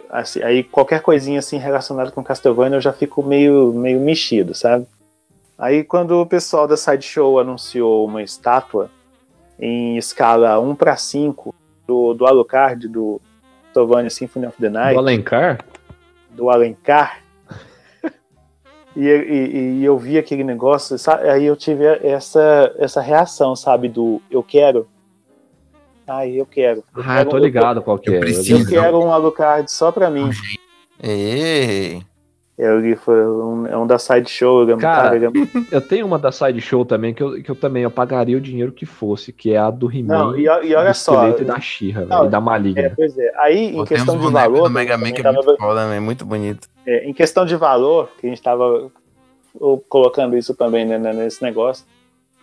Assim, aí qualquer coisinha assim relacionada com Castlevania eu já fico meio, meio mexido, sabe? Aí quando o pessoal da Sideshow anunciou uma estátua em escala 1 para 5 do, do Alucard do Castlevania Symphony of the Night, Do Alencar? do Alencar, e, e- e eu vi aquele negócio, sabe? aí eu tive essa, essa reação, sabe? Do eu quero. Ai, eu quero. Eu Ah, eu quero- tô ligado qual que eu é. preciso. Eu quero um Alucard só pra mim. Ei, Ele foi um, é um da Sideshow. é Cara, é- Eu tenho uma da Sideshow também, que eu, que eu também eu pagaria o dinheiro que fosse, que é a do He-Man, e, e olha do só. Esqueleto e da velho, e da É, Maligna. pois é. Aí, em pô, temos questão de valor. do Mega Man que é tava- muito foda, é muito bonito. é, em questão de valor, que a gente estava colocando isso também né, né, nesse negócio.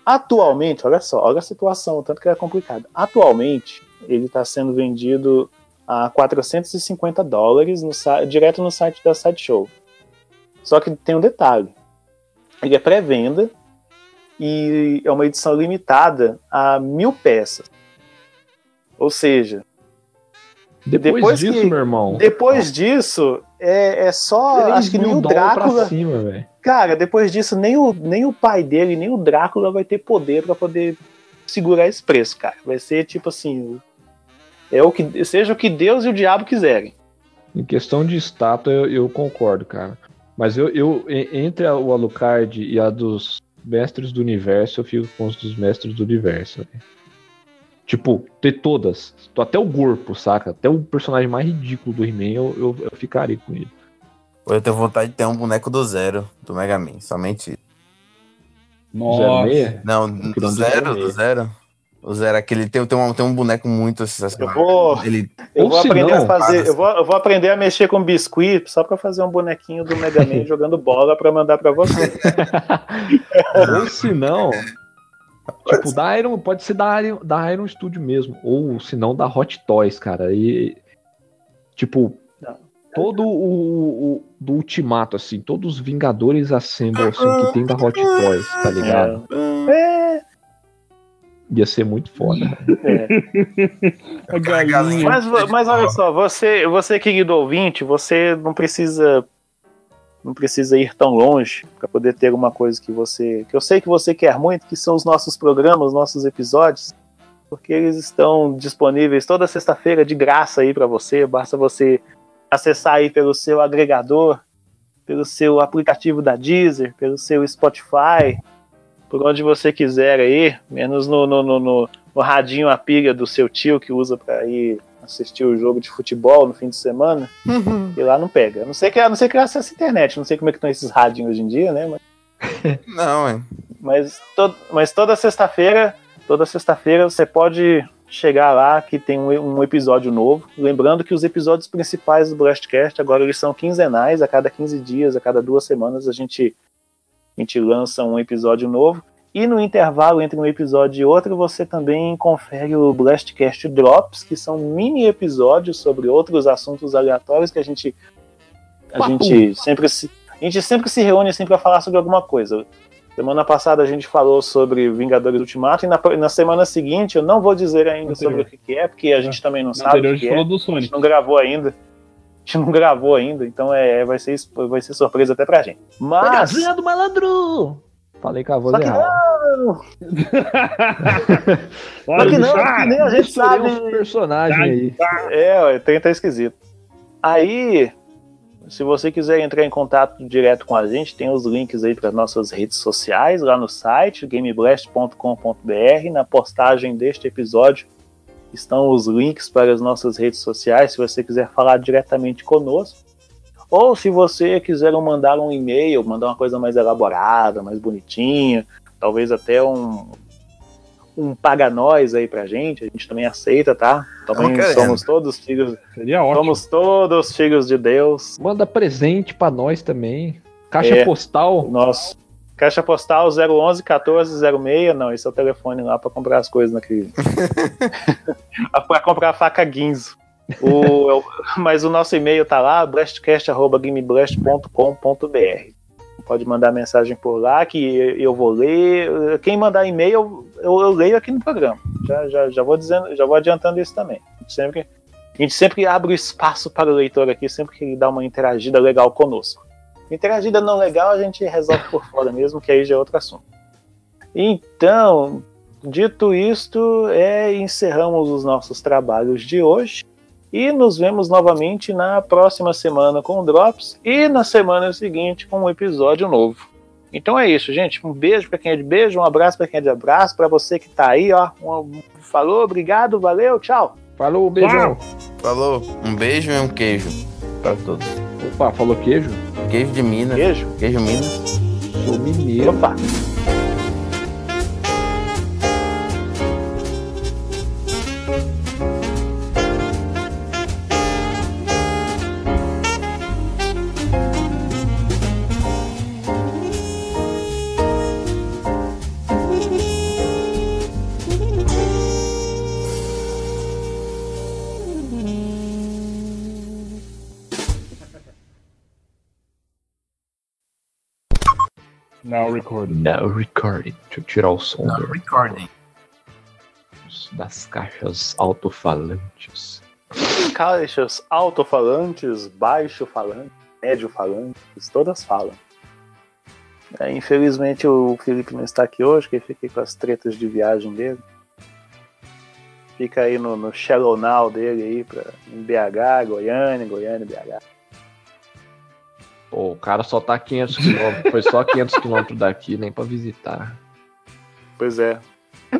Atualmente, olha só, olha a situação, o tanto que é complicado. Atualmente, ele está sendo vendido a 450 dólares no, direto no site da Sideshow. Só que tem um detalhe: ele é pré-venda e é uma edição limitada a mil peças. Ou seja, Depois, depois disso, que- meu irmão. depois disso, é, é só. Acho que nem mil Drácula. cima, velho. Cara, depois disso, nem o, nem o pai dele, nem o Drácula vai ter poder pra poder segurar esse preço, cara. Vai ser tipo assim. É o que, seja o que Deus e o diabo quiserem. Em questão de estátua, eu, eu concordo, cara. Mas eu, eu entre o Alucard e a dos Mestres do Universo, eu fico com os dos Mestres do Universo. velho. Tipo, ter todas. Até o corpo, saca? Até o personagem mais ridículo do He-Man, eu, eu, eu ficaria com ele. Eu tenho vontade de ter um boneco do zero, do Mega Man, somente. Nossa. Não, do zero, do zero. O Zero, aquele tem, tem, um, tem um boneco muito sensacional. Eu vou, Ele, eu vou aprender não, a fazer. faz Eu vou, eu vou aprender a mexer com biscuit só pra fazer um bonequinho do Mega Man jogando bola pra mandar pra você. Ou se não. Tipo, da Iron, pode ser da Iron, da Iron Studio mesmo. Ou se não, da Hot Toys, cara. E. Tipo, todo o, o- do Ultimato, assim, todos os Vingadores Assemble, assim, que tem da Hot Toys, tá ligado? É, Ia ser muito foda. é. A galinha. Mas, mas olha só, você, você querido ouvinte, você não precisa não precisa ir tão longe para poder ter uma coisa que você que eu sei que você quer muito, que são os nossos programas, os nossos episódios, porque eles estão disponíveis toda sexta-feira de graça aí para você. Basta você acessar aí pelo seu agregador, pelo seu aplicativo da Deezer, pelo seu Spotify, por onde você quiser aí, menos no, no, no, no, no radinho a pilha do seu tio que usa para ir assistir o jogo de futebol no fim de semana, e lá não pega. A não sei que, a não ser que acesse a internet, não sei como é que estão esses radinhos hoje em dia, né? Mas, Não, é. mas, to- mas toda sexta-feira, toda sexta-feira você pode chegar lá que tem um, um episódio novo. Lembrando que os episódios principais do Blastcast agora eles são quinzenais, a cada 15 dias, a cada duas semanas a gente, a gente lança um episódio novo. E no intervalo entre um episódio e outro, você também confere o Blastcast Drops, que são mini episódios sobre outros assuntos aleatórios que a gente a gente sempre se a gente sempre se reúne assim para falar sobre alguma coisa. Semana passada a gente falou sobre Vingadores Ultimato e na, na semana seguinte eu não vou dizer ainda Anterior. sobre o que que é, porque a gente também não sabe anterior o a que gente é. falou do A Sonic. gente não gravou ainda. A gente não gravou ainda, então é, vai, ser, vai ser surpresa até pra gente. Mas. Pegadinha do malandro! Falei com a voz Só que errada. não, só que não, que nem a gente sabe. uns personagens aí. É, tem tá esquisito. Aí, se você quiser entrar em contato direto com a gente, tem os links aí para nossas redes sociais lá no site gameblast.com.br. Na postagem deste episódio estão os links para as nossas redes sociais, se você quiser falar diretamente conosco. Ou se você quiser mandar um e-mail, mandar uma coisa mais elaborada, mais bonitinha, talvez até um, um paga nós aí pra gente, a gente também aceita, tá? Também somos todos filhos, Seria ótimo. somos todos filhos de Deus. Manda presente pra nós também. Caixa É. postal. Nosso caixa postal 011 1406, não, esse é o telefone lá pra comprar as coisas naquele. pra comprar a faca Guinzo. O, eu- mas o nosso e-mail tá lá, blastcast.gameblast.com.br. Pode mandar mensagem por lá que eu vou ler. Quem mandar e-mail, eu, eu leio aqui no programa. Já, já, já vou dizendo, já vou adiantando isso também. Sempre, a gente sempre abre espaço para o leitor aqui, sempre que ele dá uma interagida legal conosco. Interagida não legal, a gente resolve por fora mesmo, que aí já é outro assunto. Então, dito isto, é, encerramos os nossos trabalhos de hoje. E nos vemos novamente na próxima semana com o Drops e na semana seguinte com um episódio novo. Então é isso, gente. Um beijo para quem é de beijo, um abraço para quem é de abraço, para você que tá aí, ó. Um- falou, obrigado, valeu, tchau. Falou, beijão. Falou. Um beijo e um queijo pra todos. Opa, falou queijo? Queijo de Minas. Beijo. Queijo Minas. Sou mineiro. Opa. Now recording. Now recording. Deixa eu tirar o som Não, do- recording. das caixas alto-falantes. Caixas alto-falantes, baixo-falantes, médio-falantes, todas falam. É, infelizmente o Felipe não está aqui hoje, que ele fica com as tretas de viagem dele. Fica aí no, no Shallow Now dele aí, pra, em BH, Goiânia, Goiânia, BH. Pô, o cara só tá 500 km. Foi só 500 km daqui, nem pra visitar. Pois é.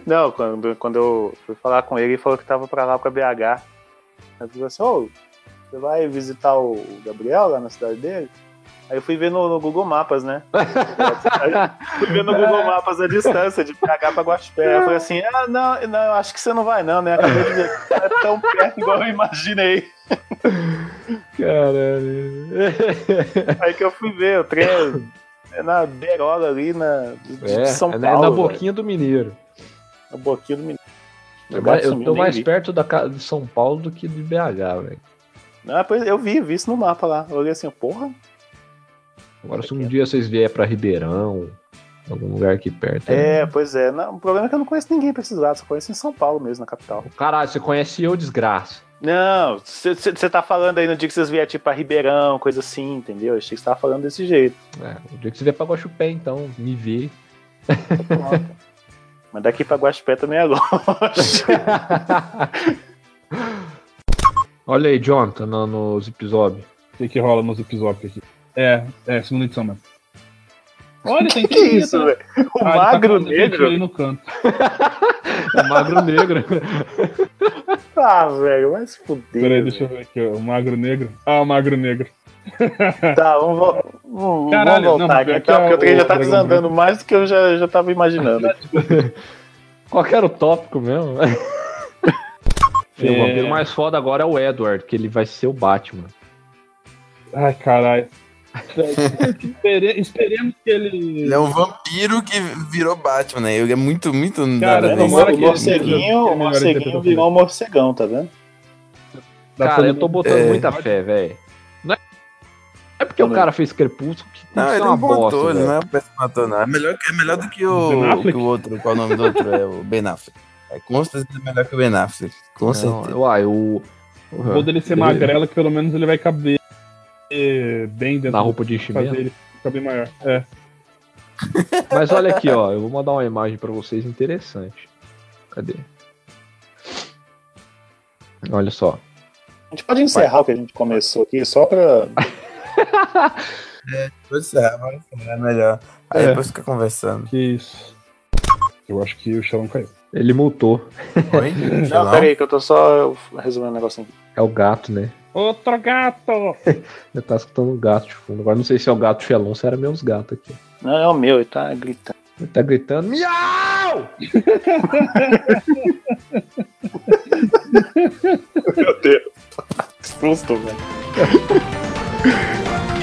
Não, quando, quando eu fui falar com ele, ele falou que tava pra lá, pra BH. Aí eu falei assim, ô, você vai visitar o Gabriel lá na cidade dele? Aí eu fui ver no, no Google Mapas, né? Fui ver no Google Mapas a distância de BH pra Guaxupé. Eu falei assim, ah, não, não, eu acho que você não vai não, né? Acabei de ver que é tão perto igual eu imaginei. Caralho. Aí que eu fui ver, o trem é na beirola ali, na, de É, São é Paulo. na velho. boquinha do Mineiro. Na boquinha do menino. Eu, eu tô mais vi. perto da casa de São Paulo do que de BH, velho. Ah, pois eu vi, vi isso no mapa lá. Eu olhei assim, porra. Agora, se um dia vocês vier pra Ribeirão, algum lugar aqui perto. né? É, pois é. Não, o problema é que eu não conheço ninguém pra esses lados, só conheço em São Paulo mesmo, na capital. Caralho, você conhece eu, desgraça. Não, você tá falando aí no dia que vocês vierem tipo pra Ribeirão, coisa assim, entendeu? Eu achei que você tava falando desse jeito. É, o dia que você vier pra Guaxupé, então, me vê. Mas daqui pra Guaxupé também é longe. Olha aí, Jonathan, no, no. O que, que rola nos episódios aqui? É, é, segunda edição mesmo. Olha, tem que isso, velho? O Ah, tá magro gente negro. ali no canto. É magro negro. Ah, velho, vai se fuder. Peraí, deixa eu ver aqui, ó. O magro negro. Ah, o magro negro. Tá, vamos, vo- Caralho, vamos não, voltar mas aqui, a- porque o trem já o tá desandando mais do que eu já, já tava imaginando. Qual que era o tópico mesmo? É. O vampiro mais foda agora é o Edward, que ele vai ser o Batman. Ai, caralho. Espere- esperemos que ele. Ele é um vampiro que virou Batman, né? Ele é muito, muito. Cara, o morceguinho, o morceguinho virou um morcegão, tá vendo? Cara, pra- eu tô botando É. muita fé, velho. Não é... não é porque o Também. cara fez Crepúsculo que tem Não, que ser ele é uma um bosta, ator, não é um péssimo ator, não. É melhor, é melhor do que o, que o outro. Qual é o nome do outro? É o Ben Affleck. É com certeza melhor que o Ben Affleck. Com Não, certeza. uai, o... O bom dele ser magrelo, que pelo menos ele vai caber bem dentro Na roupa de fazer enchimento. ele ficar bem maior. É. Mas olha aqui, ó. Eu vou mandar uma imagem pra vocês interessante. Cadê? Olha só. A gente pode encerrar o que a gente começou aqui só pra. Pode ser, mas é melhor. Aí É. depois fica conversando. Que isso. Eu acho que o Xalão caiu. Ele multou. Oi? Não, pera aí, que eu tô só resolvendo um negocinho aqui. É o gato, né? Outro gato! Eu tava escutando um gato de fundo. Agora não sei se é o gato Xelon ou se era meus gatos aqui. Não, é o meu, ele tá gritando. Ele tá gritando. Miau! Meu Deus. Que susto, velho.